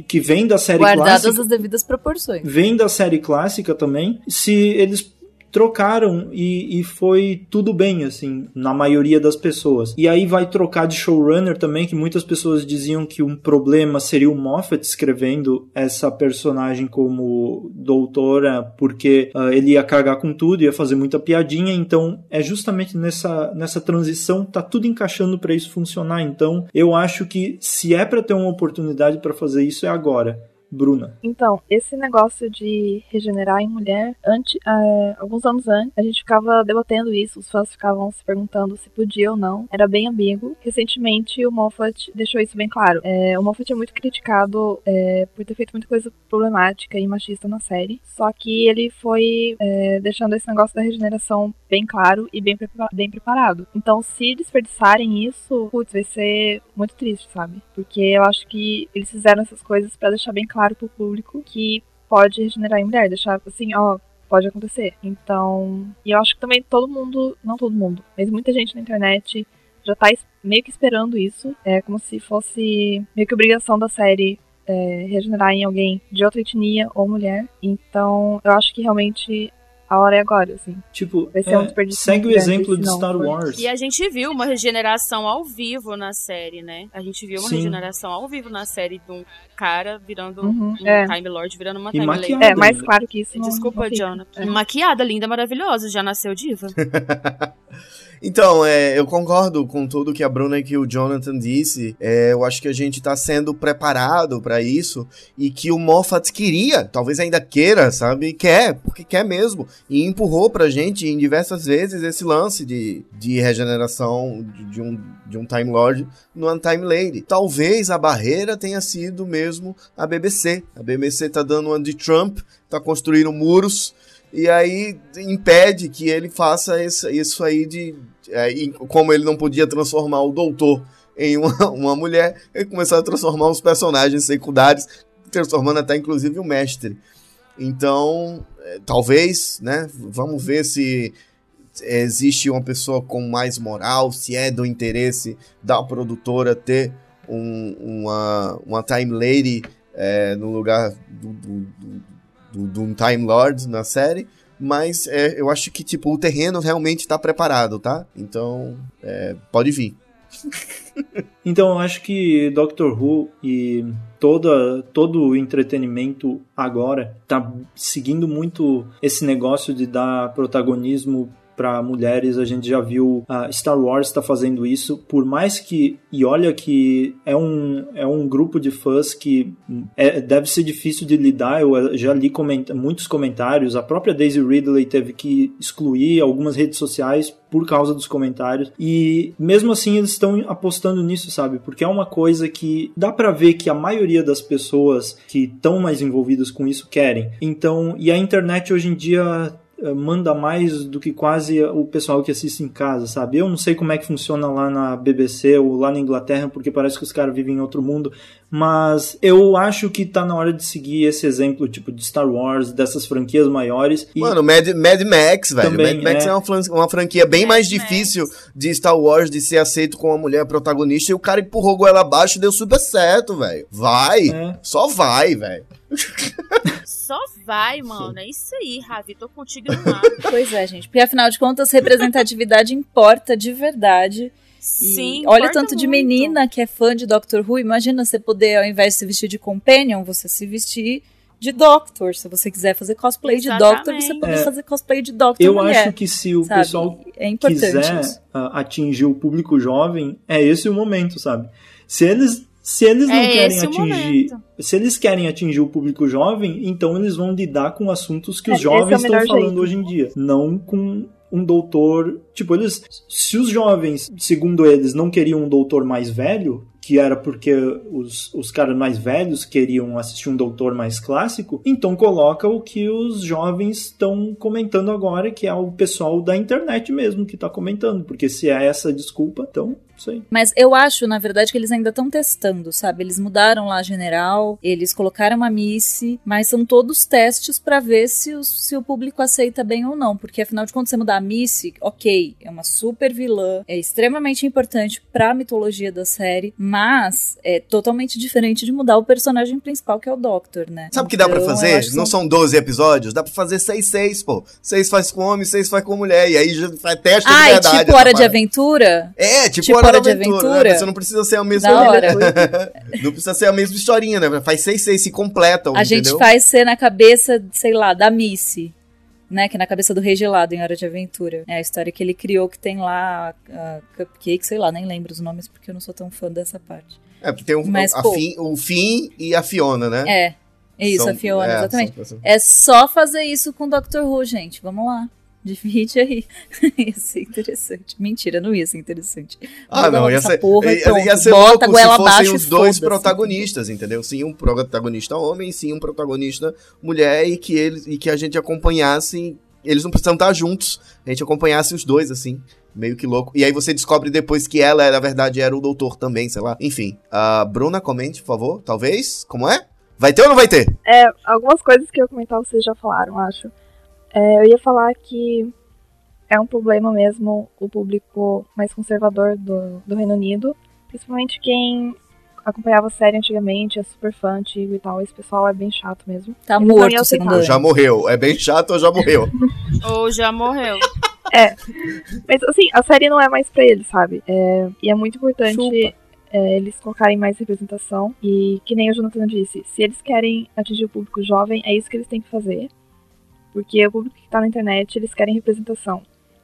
que vem da série Guardadas clássica as devidas proporções. vem da série clássica também. Se eles trocaram e, e foi tudo bem, assim, na maioria das pessoas. E aí vai trocar de showrunner também, que muitas pessoas diziam que um problema seria o Moffat escrevendo essa personagem como doutora, porque ah, ele ia cagar com tudo, ia fazer muita piadinha, então é justamente nessa, nessa transição, tá tudo encaixando para isso funcionar. Então, eu acho que se é para ter uma oportunidade para fazer isso, é agora. Bruna. Então, esse negócio de regenerar em mulher, antes, é, alguns anos antes, a gente ficava debatendo isso, os fãs ficavam se perguntando se podia ou não. Era bem ambíguo. Recentemente, o Moffat deixou isso bem claro. É, o Moffat é muito criticado é, por ter feito muita coisa problemática e machista na série. Só que ele foi deixando esse negócio da regeneração bem claro e bem, bem preparado. Então, se desperdiçarem isso, putz, vai ser muito triste, sabe? Porque eu acho que eles fizeram essas coisas pra deixar bem claro pro público que pode regenerar em mulher, deixar assim, ó, pode acontecer. Então, e eu acho que também todo mundo, não todo mundo, mas muita gente na internet já tá meio que esperando isso. É como se fosse meio que obrigação da série é, regenerar em alguém de outra etnia ou mulher. Então, eu acho que realmente a hora é agora, assim. Tipo, Vai ser um é, desperdício segue o exemplo de Star for. Wars. E a gente viu uma regeneração ao vivo na série, né? A gente viu uma Sim. regeneração ao vivo na série de um cara virando Uhum, um é. Time Lord, virando uma E Time Lady. maquiada. É, mais claro que isso. não- Desculpa. Jonathan. É. Maquiada, linda, maravilhosa, já nasceu diva. (laughs) Então, é, eu concordo com tudo que a Bruna e que o Jonathan disse. É, eu acho que a gente tá sendo preparado para isso e que o Moffat queria, talvez ainda queira, sabe? Quer, porque quer mesmo. E empurrou pra gente em diversas vezes esse lance de, de regeneração de, de um, de um Time Lord no Time Lady. Talvez a barreira tenha sido mesmo a BBC. A BBC tá dando uma de Trump, tá construindo muros e aí impede que ele faça isso, aí de. é, como ele não podia transformar o doutor em uma, (laughs) uma mulher, ele começou a transformar os personagens secundários, transformando até inclusive o mestre. Então, é, talvez, né? Vamos ver se existe uma pessoa com mais moral, se é do interesse da produtora ter um- uma, uma Time Lady é, no lugar do, do, do, do, um Time Lord na série. Mas é, eu acho que, tipo, o terreno realmente tá preparado, tá? Então, é, pode vir. (laughs) Então, eu acho que Doctor Who e toda, todo o entretenimento agora tá seguindo muito esse negócio de dar protagonismo para mulheres. A gente já viu a Star Wars está fazendo isso, por mais que e olha que é um, é um grupo de fãs que é, deve ser difícil de lidar. Eu já li comenta muitos comentários. A própria Daisy Ridley teve que excluir algumas redes sociais por causa dos comentários. E mesmo assim eles estão apostando nisso, sabe? Porque é uma coisa que dá pra ver que a maioria das pessoas que estão mais envolvidas com isso querem. Então, e a internet hoje em dia eh, manda mais do que quase o pessoal que assiste em casa, sabe? Eu não sei como é que funciona lá na BBC ou lá na Inglaterra, porque parece que os caras vivem em outro mundo, mas eu acho que tá na hora de seguir esse exemplo, tipo, de Star Wars, dessas franquias maiores. E Mano, Mad, Mad Max, velho. Também, Mad Max é, é. uma, fran- uma franquia bem Mad mais Max. difícil de Star Wars de ser aceito com uma mulher protagonista e o cara empurrou goela abaixo e deu super certo, velho. Vai. É. Só vai, velho. (laughs) Só vai, mano. É isso aí, Ravi. Tô contigo no mar. (laughs) Pois é, gente. Porque afinal de contas, representatividade importa de verdade. E Sim. olha o tanto de muito. menina que é fã de Doctor Who. Imagina você poder, ao invés de se vestir de Companion, você se vestir de Doctor. Se você quiser fazer cosplay de Doctor, você Exatamente. poder É. fazer cosplay de Doctor Eu mulher. acho que se o sabe? pessoal É importante quiser isso. ah, atingir o público jovem, é esse o momento, sabe? Se eles se eles não É querem atingir, se eles querem atingir o público jovem, então eles vão lidar com assuntos que É, os é o jovens estão melhor falando jeito. hoje em dia, não com um doutor, tipo, eles se os jovens, segundo eles, não queriam um doutor mais velho, que era porque os, os caras mais velhos queriam assistir um doutor mais clássico, então coloca o que os jovens estão comentando agora, que é o pessoal da internet mesmo que tá comentando, porque se é essa desculpa, então, Mas eu acho, na verdade, que eles ainda estão testando, sabe? Eles mudaram lá a general, eles colocaram uma Missy, mas são todos testes pra ver se o, se o público aceita bem ou não. Porque afinal de contas, você mudar a Missy, ok, é uma super vilã, é extremamente importante pra mitologia da série, mas é totalmente diferente de mudar o personagem principal, que é o Doctor, né? Sabe o que dá pra Então, fazer? que Não são 12 episódios? Dá pra fazer 6, 6, pô. 6 faz com homem, 6 faz com mulher. E aí já faz teste de Ah, verdade. tipo essa Hora de. Aventura? É, tipo, Tipo Hora, Hora de Aventura. Aventura. né? Você não precisa ser a mesma. (laughs) Não precisa ser a mesma historinha, né? Faz 6, 6, se completam, A gente entendeu? faz ser na cabeça, sei lá, da Missy. Né, que é na cabeça do Rei Gelado em Hora de Aventura. É a história que ele criou que tem lá a Cupcake, sei lá, nem lembro os nomes porque eu não sou tão fã dessa parte. É, porque tem o, Mas, a pô. O Finn e a Fiona, né? É, é isso, São- a Fiona, é, exatamente. são- É só fazer isso com Doctor Who, gente. Vamos lá. Divide aí. (laughs) ia ser interessante. Mentira, não ia ser interessante. Ah, não, ia essa ser, porra ia, ia ser Bota louco se fossem os dois protagonistas, entendeu? Sim, um protagonista homem e sim um protagonista mulher e que, eles, e que a gente acompanhasse. Eles não precisam estar juntos, a gente acompanhasse os dois, assim. Meio que louco. E aí você descobre depois que ela, na verdade, era o doutor também, sei lá. Enfim. a Bruna, comente, por favor. Talvez? Como é? Vai ter ou não vai ter? É, algumas coisas que eu comentar vocês já falaram, acho. É, eu ia falar que é um problema mesmo o público mais conservador do, do Reino Unido. Principalmente quem acompanhava a série antigamente, é super fã antigo e tal. Esse pessoal é bem chato mesmo. Tá Eles morto, segundo. Já morreu. É bem chato ou já morreu? (laughs) Ou já morreu. É. Mas assim, a série não é mais pra eles, sabe? É, e é muito importante é, eles colocarem mais representação. E que nem o Jonathan disse, se eles querem atingir o público jovem, é isso que eles têm que fazer. Porque o público que tá na internet, eles querem representação.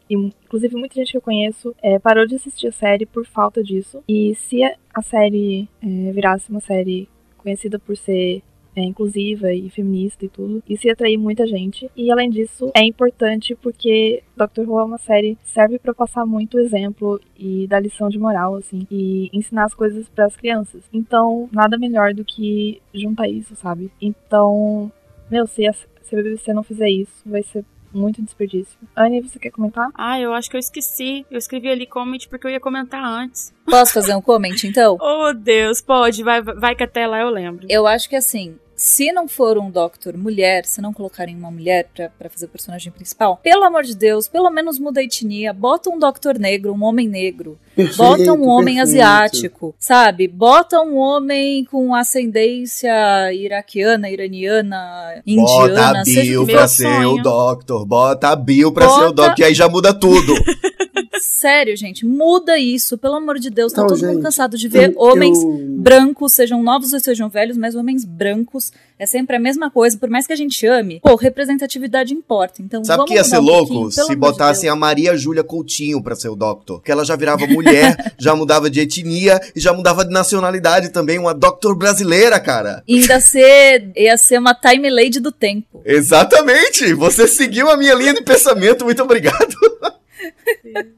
E, inclusive, muita gente que eu conheço é, parou de assistir a série por falta disso. E se a, série é, virasse uma série conhecida por ser é, inclusiva e feminista e tudo, isso ia atrair muita gente. E além disso, é importante porque Doctor Who é uma série serve pra passar muito exemplo e dar lição de moral, assim, e ensinar as coisas pras crianças. Então, nada melhor do que juntar isso, sabe? Então, meu, se se a BBC não fizer isso, vai ser muito desperdício. Anne, você quer comentar? Ah, eu acho que eu esqueci. Eu escrevi ali comment porque eu ia comentar antes. Posso fazer um (laughs) comment, então? Oh, Deus, pode. Vai, vai que até lá eu lembro. Eu acho que assim, se não for um Doctor mulher, se não colocarem uma mulher pra, pra fazer o personagem principal, pelo amor de Deus, pelo menos muda a etnia, bota um Doctor negro, um homem negro. Perfeito, Bota um homem perfeito. asiático, sabe? Bota um homem com ascendência iraquiana, iraniana, Bota indiana, a seja Bill pra ser o Doctor. Bota a Bill pra Bota- ser o Doctor. E aí já muda tudo. (laughs) Sério, gente, muda isso, pelo amor de Deus. Tá Então, todo mundo gente, cansado de ver eu- homens eu- brancos, sejam novos ou sejam velhos, mas homens brancos é sempre a mesma coisa, por mais que a gente ame. Pô, representatividade importa. Então, Sabe o vamos que ia ser um louco? Se de botassem Deus. a Maria Júlia Coutinho pra ser o Doctor. Que ela já virava mulher, (laughs) já mudava de etnia e já mudava de nacionalidade também. Uma Doctor brasileira, cara. Ainda ser, ia ser uma time lady do tempo. Exatamente! Você seguiu a minha linha de pensamento, muito obrigado. (laughs)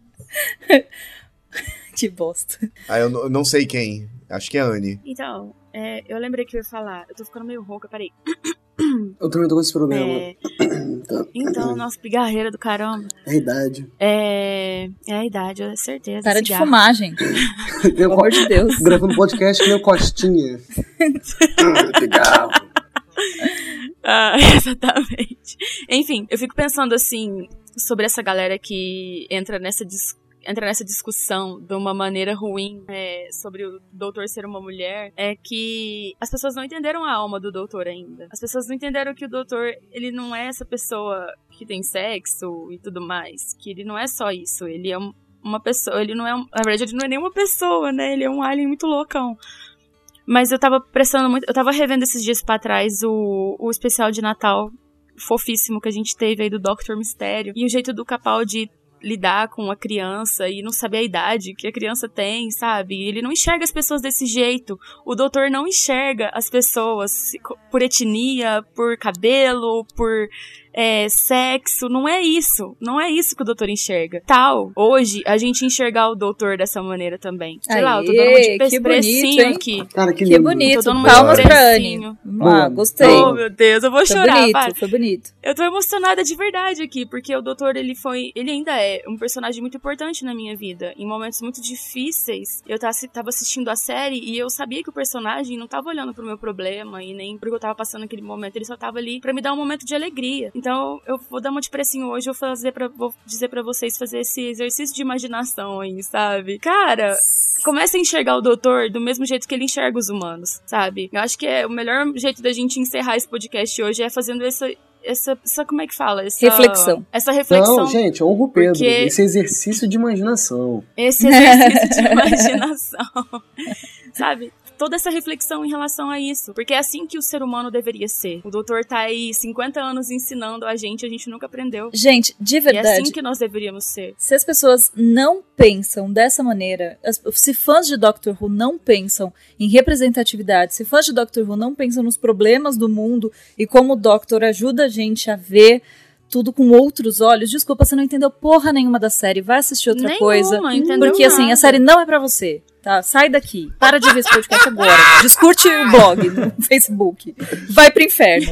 (laughs) Que bosta. Ah, eu não sei quem. Acho que é a Anne. Então, é, eu lembrei que eu ia falar. Eu tô ficando meio rouca, peraí. Eu também tô com esse problema. É, então, (coughs) nossa, pigarreira do caramba. É a idade. É, é a idade, é certeza. Para de cigarro. fumar, gente. Meu (laughs) Pelo amor de Deus. Gravando podcast que nem o Costinha. (laughs) Ah, Cigarro. Ah, exatamente. Enfim, eu fico pensando assim sobre essa galera que entra nessa dis- entra nessa discussão de uma maneira ruim é, sobre o doutor ser uma mulher é que as pessoas não entenderam a alma do doutor ainda. As pessoas não entenderam que o doutor, ele não é essa pessoa que tem sexo e tudo mais, que ele não é só isso, ele é um- uma pessoa, ele não é, na verdade ele não é nenhuma pessoa, né? Ele é um alien muito loucão. Mas eu tava prestando muito. Eu tava revendo esses dias pra trás o, o especial de Natal fofíssimo que a gente teve aí do Doctor Mistério. E o jeito do Capaldi lidar com a criança e não saber a idade que a criança tem, sabe? Ele não enxerga as pessoas desse jeito. O doutor não enxerga as pessoas por etnia, por cabelo, por é, sexo. Não é isso. Não é isso que o doutor enxerga. Tal, hoje, a gente enxergar o doutor dessa maneira também. Sei lá, eu tô dando uma Aê, de que bonito, hein? aqui. Cara, que Que bonito. Tô dando uma Palmas de pra. Anne. Vamos lá, Boa. gostei. Oh, meu Deus, eu vou Foi chorar. bonito, foi bonito. Eu tô emocionada de verdade aqui, porque o doutor, ele foi. Ele ainda é um personagem muito importante na minha vida. Em momentos muito difíceis, eu ta- tava assistindo a série e eu sabia que o personagem não tava olhando pro meu problema e nem pro que eu tava passando naquele momento. Ele só tava ali pra me dar um momento de alegria. Então eu vou dar uma de precinho hoje, eu vou, fazer pra, vou dizer pra vocês fazer esse exercício de imaginação aí, sabe? Cara, comece a enxergar o doutor do mesmo jeito que ele enxerga os humanos, sabe? Eu acho que é o melhor jeito da gente encerrar esse podcast hoje é fazendo essa. Essa, essa como é que fala? Essa, Reflexão. Essa reflexão. Não, gente, honra o Pedro. Porque- Esse exercício de imaginação. Esse exercício de (laughs) imaginação. Sabe? Toda essa reflexão em relação a isso. Porque é assim que o ser humano deveria ser. O doutor tá aí 50 anos ensinando a gente, a gente nunca aprendeu. Gente, de E é verdade, assim que nós deveríamos ser. se as pessoas não pensam dessa maneira, se fãs de Doctor Who não pensam em representatividade, se fãs de Doctor Who não pensam nos problemas do mundo e como o Doctor ajuda a gente a ver tudo com outros olhos, desculpa, você não entendeu porra nenhuma da série, vai assistir outra Nenhuma, coisa. Porque assim, nada. a série não é pra você, tá? Sai daqui. Para de ver esse podcast agora. Discute o blog no (laughs) Facebook. Vai pro inferno.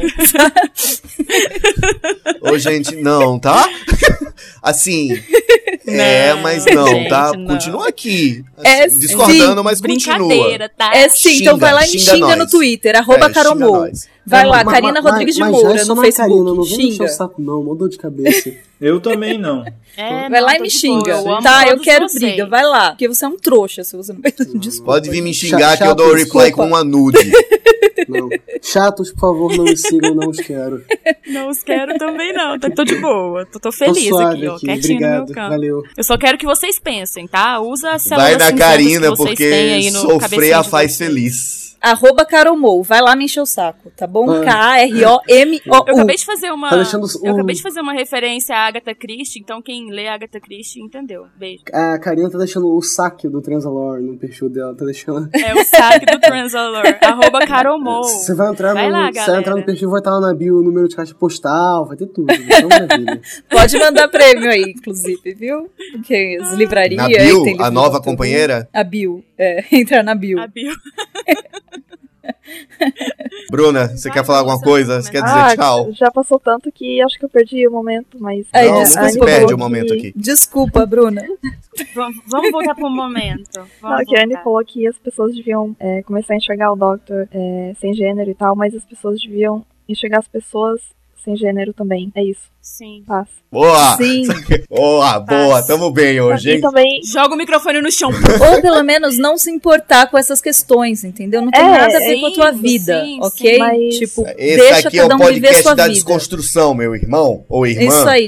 Ô, gente, não, tá? (laughs) Assim, É, Não, mas não, gente, tá? não. Continua aqui. É, Assim, discordando, sim, mas continua. Brincadeira, tá? É sim, então Xinga, vai lá e me xinga xinga no Twitter, arroba É, xinga Caromou. nós. Vai Não, lá, mas- Karina mas- Rodrigues de mas já é Moura no Karina, Facebook. não me encher xinga. o saco não, mó dor de cabeça. (laughs) Eu também não. É, Vai não, lá e tô me boa, xinga. eu Tá, eu quero vocês. briga, vai lá. Porque você é um trouxa se você não. Desculpa. Pode vir me Chato, xingar que eu dou o reply com uma nude. (laughs) Não. Chatos, por favor, não me sigam, não os quero. (laughs) Não os quero também não, tô de boa. Tô, tô Tô feliz suave aqui, ó, aqui, quietinho no obrigado, meu canto. valeu. Eu só quero que vocês pensem, tá? Usa a célula Vai cinzentas Karina, porque no sofrer a faz feliz. Arroba Caromou, vai lá me encher o saco, tá bom? Ah. K-A-R-O-M-O-U. Eu acabei de fazer uma. Tá Eu acabei de fazer uma referência à Agatha Christie, então quem lê Agatha Christie entendeu. Beijo. A Karina tá deixando o saque do Transalor no perfil dela, tá deixando... É o saque do Transalor. (laughs) arroba Caromou. Você vai entrar, Vai no, lá, você vai entrar no perfil, vai estar lá na bio o número de caixa postal, vai ter tudo. Então, maravilha. (laughs) Pode mandar prêmio aí, inclusive, viu? Porque as livrarias. Na livro a nova companheira, A Bill. É, (laughs) entrar na Bill. A Bill. (laughs) Bruna, você quer falar alguma coisa? Você quer dizer Ah, tchau? já passou tanto que acho que eu perdi o momento, mas. Não, desculpa, nunca perde o momento que- aqui. Desculpa, Bruna. Vamos, vamos voltar pro momento. (laughs) Vamos Não, que a Anne falou que as pessoas deviam é, começar a enxergar o Doctor é, sem gênero e tal, mas as pessoas deviam enxergar as pessoas sem gênero também. É isso. Sim. Paz. Boa! Sim. (laughs) Boa, boa, tamo bem hoje, hein? também. Joga o microfone no chão. (laughs) Ou pelo menos não se importar com essas questões, entendeu? Não tem É, nada a ver sim, com a tua vida, sim, ok? sim, mas- Tipo, Esse deixa aqui é cada o um viver podcast sua da vida. desconstrução, meu irmão ou irmã. Isso aí,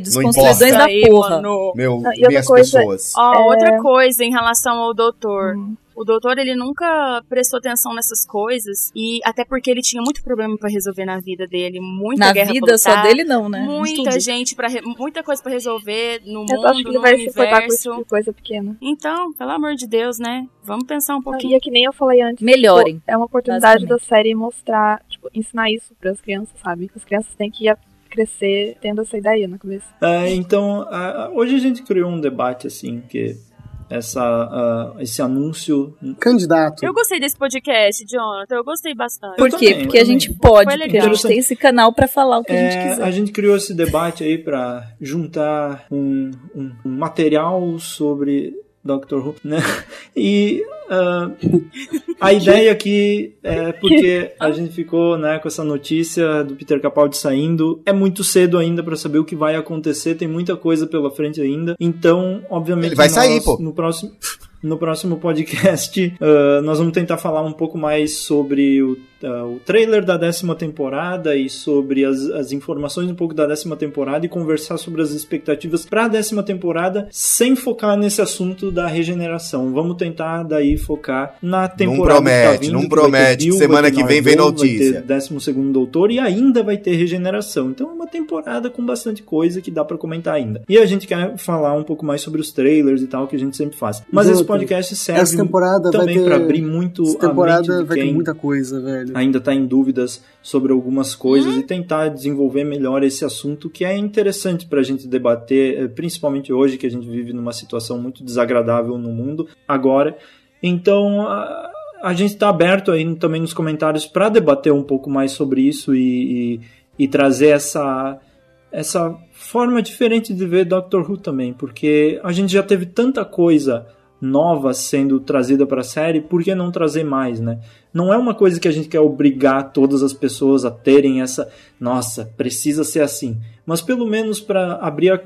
importa. da aí, porra. mano. Meu, Não, e minhas coisa- pessoas. Ó, É. outra coisa em relação ao doutor. Hum. O doutor, ele nunca prestou atenção nessas coisas. E até porque ele tinha muito problema pra resolver na vida dele. Muita Na guerra vida pra só lutar, dele não, né? Muita tudo. gente, pra re- muita coisa pra resolver no Eu mundo, acho que ele no vai se importar com esse universo. tipo de coisa pequena. Então, pelo amor de Deus, né? Vamos pensar um E pouquinho. é que nem eu falei antes. Melhorem. tipo, é uma oportunidade da série mostrar, tipo, ensinar isso pras crianças, sabe? As crianças têm que crescer tendo essa ideia na cabeça. É, então, a- hoje a gente criou um debate assim, que essa, ah, esse anúncio. Candidato. Eu gostei desse podcast, Jonathan. Eu gostei bastante. Por quê? também, Porque a gente pode, porque a gente tem esse canal pra falar o que a gente É, quiser. a gente criou esse debate aí para juntar um, um- um material sobre Doctor Who, né? E ah, a ideia aqui é porque a gente ficou né, com essa notícia do Peter Capaldi saindo. É muito cedo ainda para saber o que vai acontecer, tem muita coisa pela frente ainda. Então, obviamente, Ele vai nós, sair, pô. no próximo. No próximo podcast, ah, nós vamos tentar falar um pouco mais sobre o, o trailer da décima temporada e sobre as, as informações um pouco da décima temporada e conversar sobre as expectativas para a décima temporada sem focar nesse assunto da regeneração. Vamos tentar daí focar na temporada promete, que tá vindo, não promete, Bill, semana que vem vem notícia. Vai ter décimo segundo doutor e ainda vai ter regeneração. Então é uma temporada com bastante coisa que dá pra comentar ainda. E a gente quer falar um pouco mais sobre os trailers e tal que a gente sempre faz. Mas esse podcast serve Essa temporada também ter. pra abrir muito Essa a mente temporada de vai ter quem muita coisa, velho. Ainda tá em dúvidas sobre algumas coisas e tentar desenvolver melhor esse assunto que é interessante pra gente debater, eh, principalmente hoje que a gente vive numa situação muito desagradável no mundo agora. Então, a, a gente está aberto aí também nos comentários para debater um pouco mais sobre isso e, e, e trazer essa, essa forma diferente de ver Doctor Who também, porque a gente já teve tanta coisa nova sendo trazida para a série, por que não trazer mais, né? Não é uma coisa que a gente quer obrigar todas as pessoas a terem essa, nossa, precisa ser assim, mas pelo menos para abrir a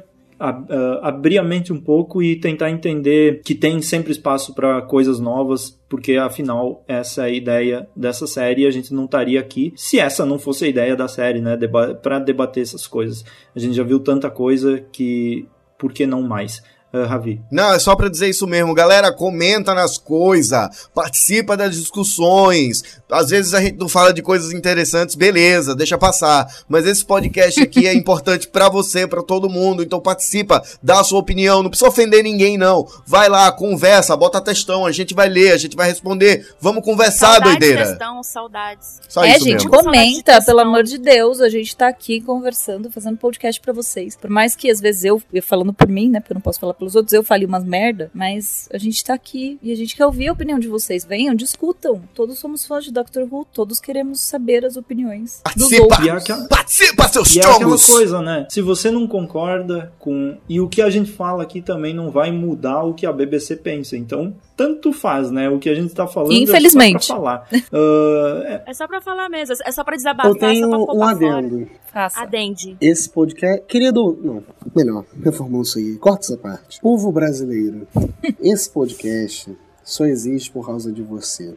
abrir a mente um pouco e tentar entender que tem sempre espaço para coisas novas, porque afinal essa é a ideia dessa série e a gente não estaria aqui se essa não fosse a ideia da série, né? Deba para debater essas coisas. A gente já viu tanta coisa que por que não mais? Ravi. Não, é só pra dizer isso mesmo. Galera, comenta nas coisas, participa das discussões. Às vezes a gente não fala de coisas interessantes, beleza, deixa passar. Mas esse podcast aqui é (laughs) importante pra você, pra todo mundo. Então participa, dá a sua opinião. Não precisa ofender ninguém, não. Vai lá, conversa, bota textão. A gente vai ler, a gente vai responder. Vamos conversar, saudades, doideira. Questão, saudades. Só é, isso gente, mesmo. comenta, pelo amor de Deus. A gente tá aqui conversando, fazendo podcast pra vocês. Por mais que às vezes eu, eu falando por mim, né? Porque eu não posso falar pelos outros, eu falei umas merda, mas a gente tá aqui e a gente quer ouvir a opinião de vocês. Venham, discutam. Todos somos fãs de Doctor Who, todos queremos saber as opiniões. dos Participa! outros. E é aquela- Participa, seus E é aquela coisa, né? Se você não concorda com. E o que a gente fala aqui também não vai mudar o que a BBC pensa. Então, tanto faz, né? O que a gente tá falando Infelizmente. é só pra falar. (laughs) Ah, é- É só pra falar mesmo, é só pra desabafar, Eu tenho só pra pôr um adendo. Faça. Adende. Esse podcast. Querido. Não, melhor, reformando isso aí. Corta essa parte. Povo brasileiro, (laughs) esse podcast só existe por causa de você.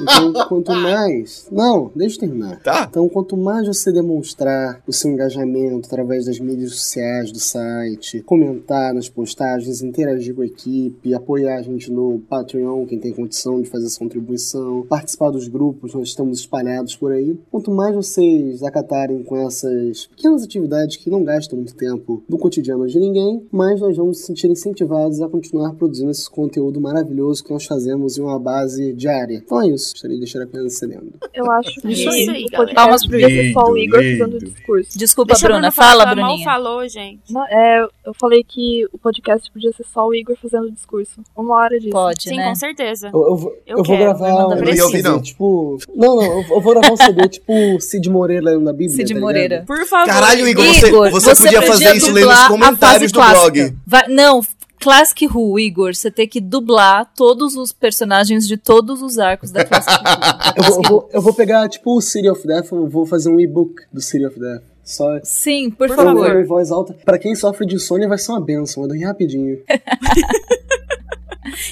Então, quanto mais. Não, deixa eu terminar. Tá. Então, quanto mais você demonstrar o seu engajamento através das mídias sociais do site, comentar nas postagens, interagir com a equipe, apoiar a gente no Patreon, quem tem condição de fazer essa contribuição, participar dos grupos, nós estamos espalhados por aí. Quanto mais vocês acatarem com essas pequenas atividades que não gastam muito tempo do cotidiano de ninguém, mais nós vamos se sentir incentivados a continuar produzindo esse conteúdo maravilhoso que nós fazemos em uma base diária. Então é isso. Gostaria de deixar apenas cedendo. Eu acho (laughs) que Isso aí, o podcast Palmas pro devia ser só o Lindo, Igor fazendo discurso. Desculpa, Deixa Bruna. falar, Fala, que ela mal Bruninha. falou, gente. Não, é, eu falei que o podcast podia ser só o Igor fazendo discurso. Uma hora disso. Pode, Sim, né? com certeza. Eu, eu vou, Eu eu vou gravar um. CD, Não. tipo. Não, não, eu, eu vou gravar um CD (laughs) tipo Cid Moreira lendo Bíblia. Cid tá? Moreira. Por favor. Caralho, Igor, você, Igor, você, podia fazer isso lendo os comentários do blog. Vai- não, Classic Who, Igor, você tem que dublar todos os personagens de todos os arcos da Classic Who. (laughs) Eu vou, eu, vou, eu vou pegar, tipo, o City of Death, eu vou fazer um e-book do City of Death. Só Sim, por, favor. em voz alta. Pra quem sofre de insônia vai ser uma benção, eu dou rapidinho. (laughs)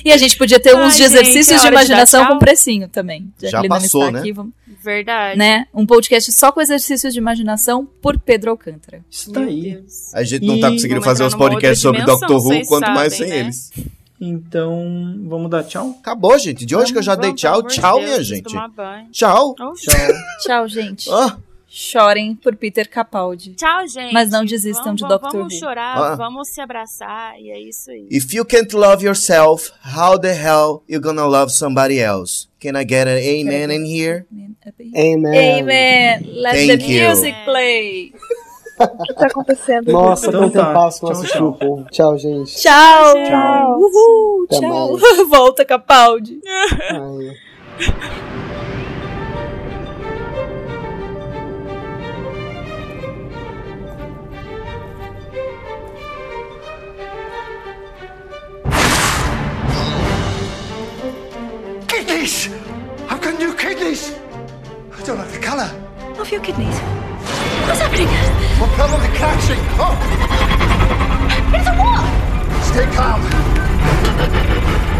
E a gente podia ter Ai, uns de gente, exercícios de imaginação tchau? com precinho também. Já que ele não passou, está né? aqui, vamos- Verdade. né? Um podcast só com exercícios de imaginação por Pedro Alcântara. está Meu aí. A gente não tá E conseguindo vamos fazer numa podcasts sobre Doctor Who, quanto mais sabem, sem né? eles. Então, vamos dar tchau? Acabou, gente. De hoje que eu já dei Vamos, tchau. pelo amor de Tchau, Deus, minha gente. Tchau. Tchau. Tchau, gente. Ah, Chorem por Peter Capaldi. Tchau, gente. Mas não desistam Vamos- de Doctor Vamos Who. chorar, Ah. vamos se abraçar, e é isso aí. if you can't love yourself, how the hell you gonna love somebody else? Can I get an amen in here? Amen. Amen. Let Thank the you. music play. O que tá acontecendo? Nossa, Então quanto tá. tempo passa Tchau, nosso tchau. povo. Tchau, gente. Tchau. Tchau. Uhul. Até Tchau. mais. (laughs) Volta, Capaldi. Ai. Kidneys! I've got new kidneys! I don't like the colour. Of your kidneys. What's happening? We're probably crashing. Oh! It's a what? Stay calm.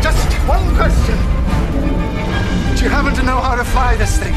Just one question. Do you happen to know how to fly this thing?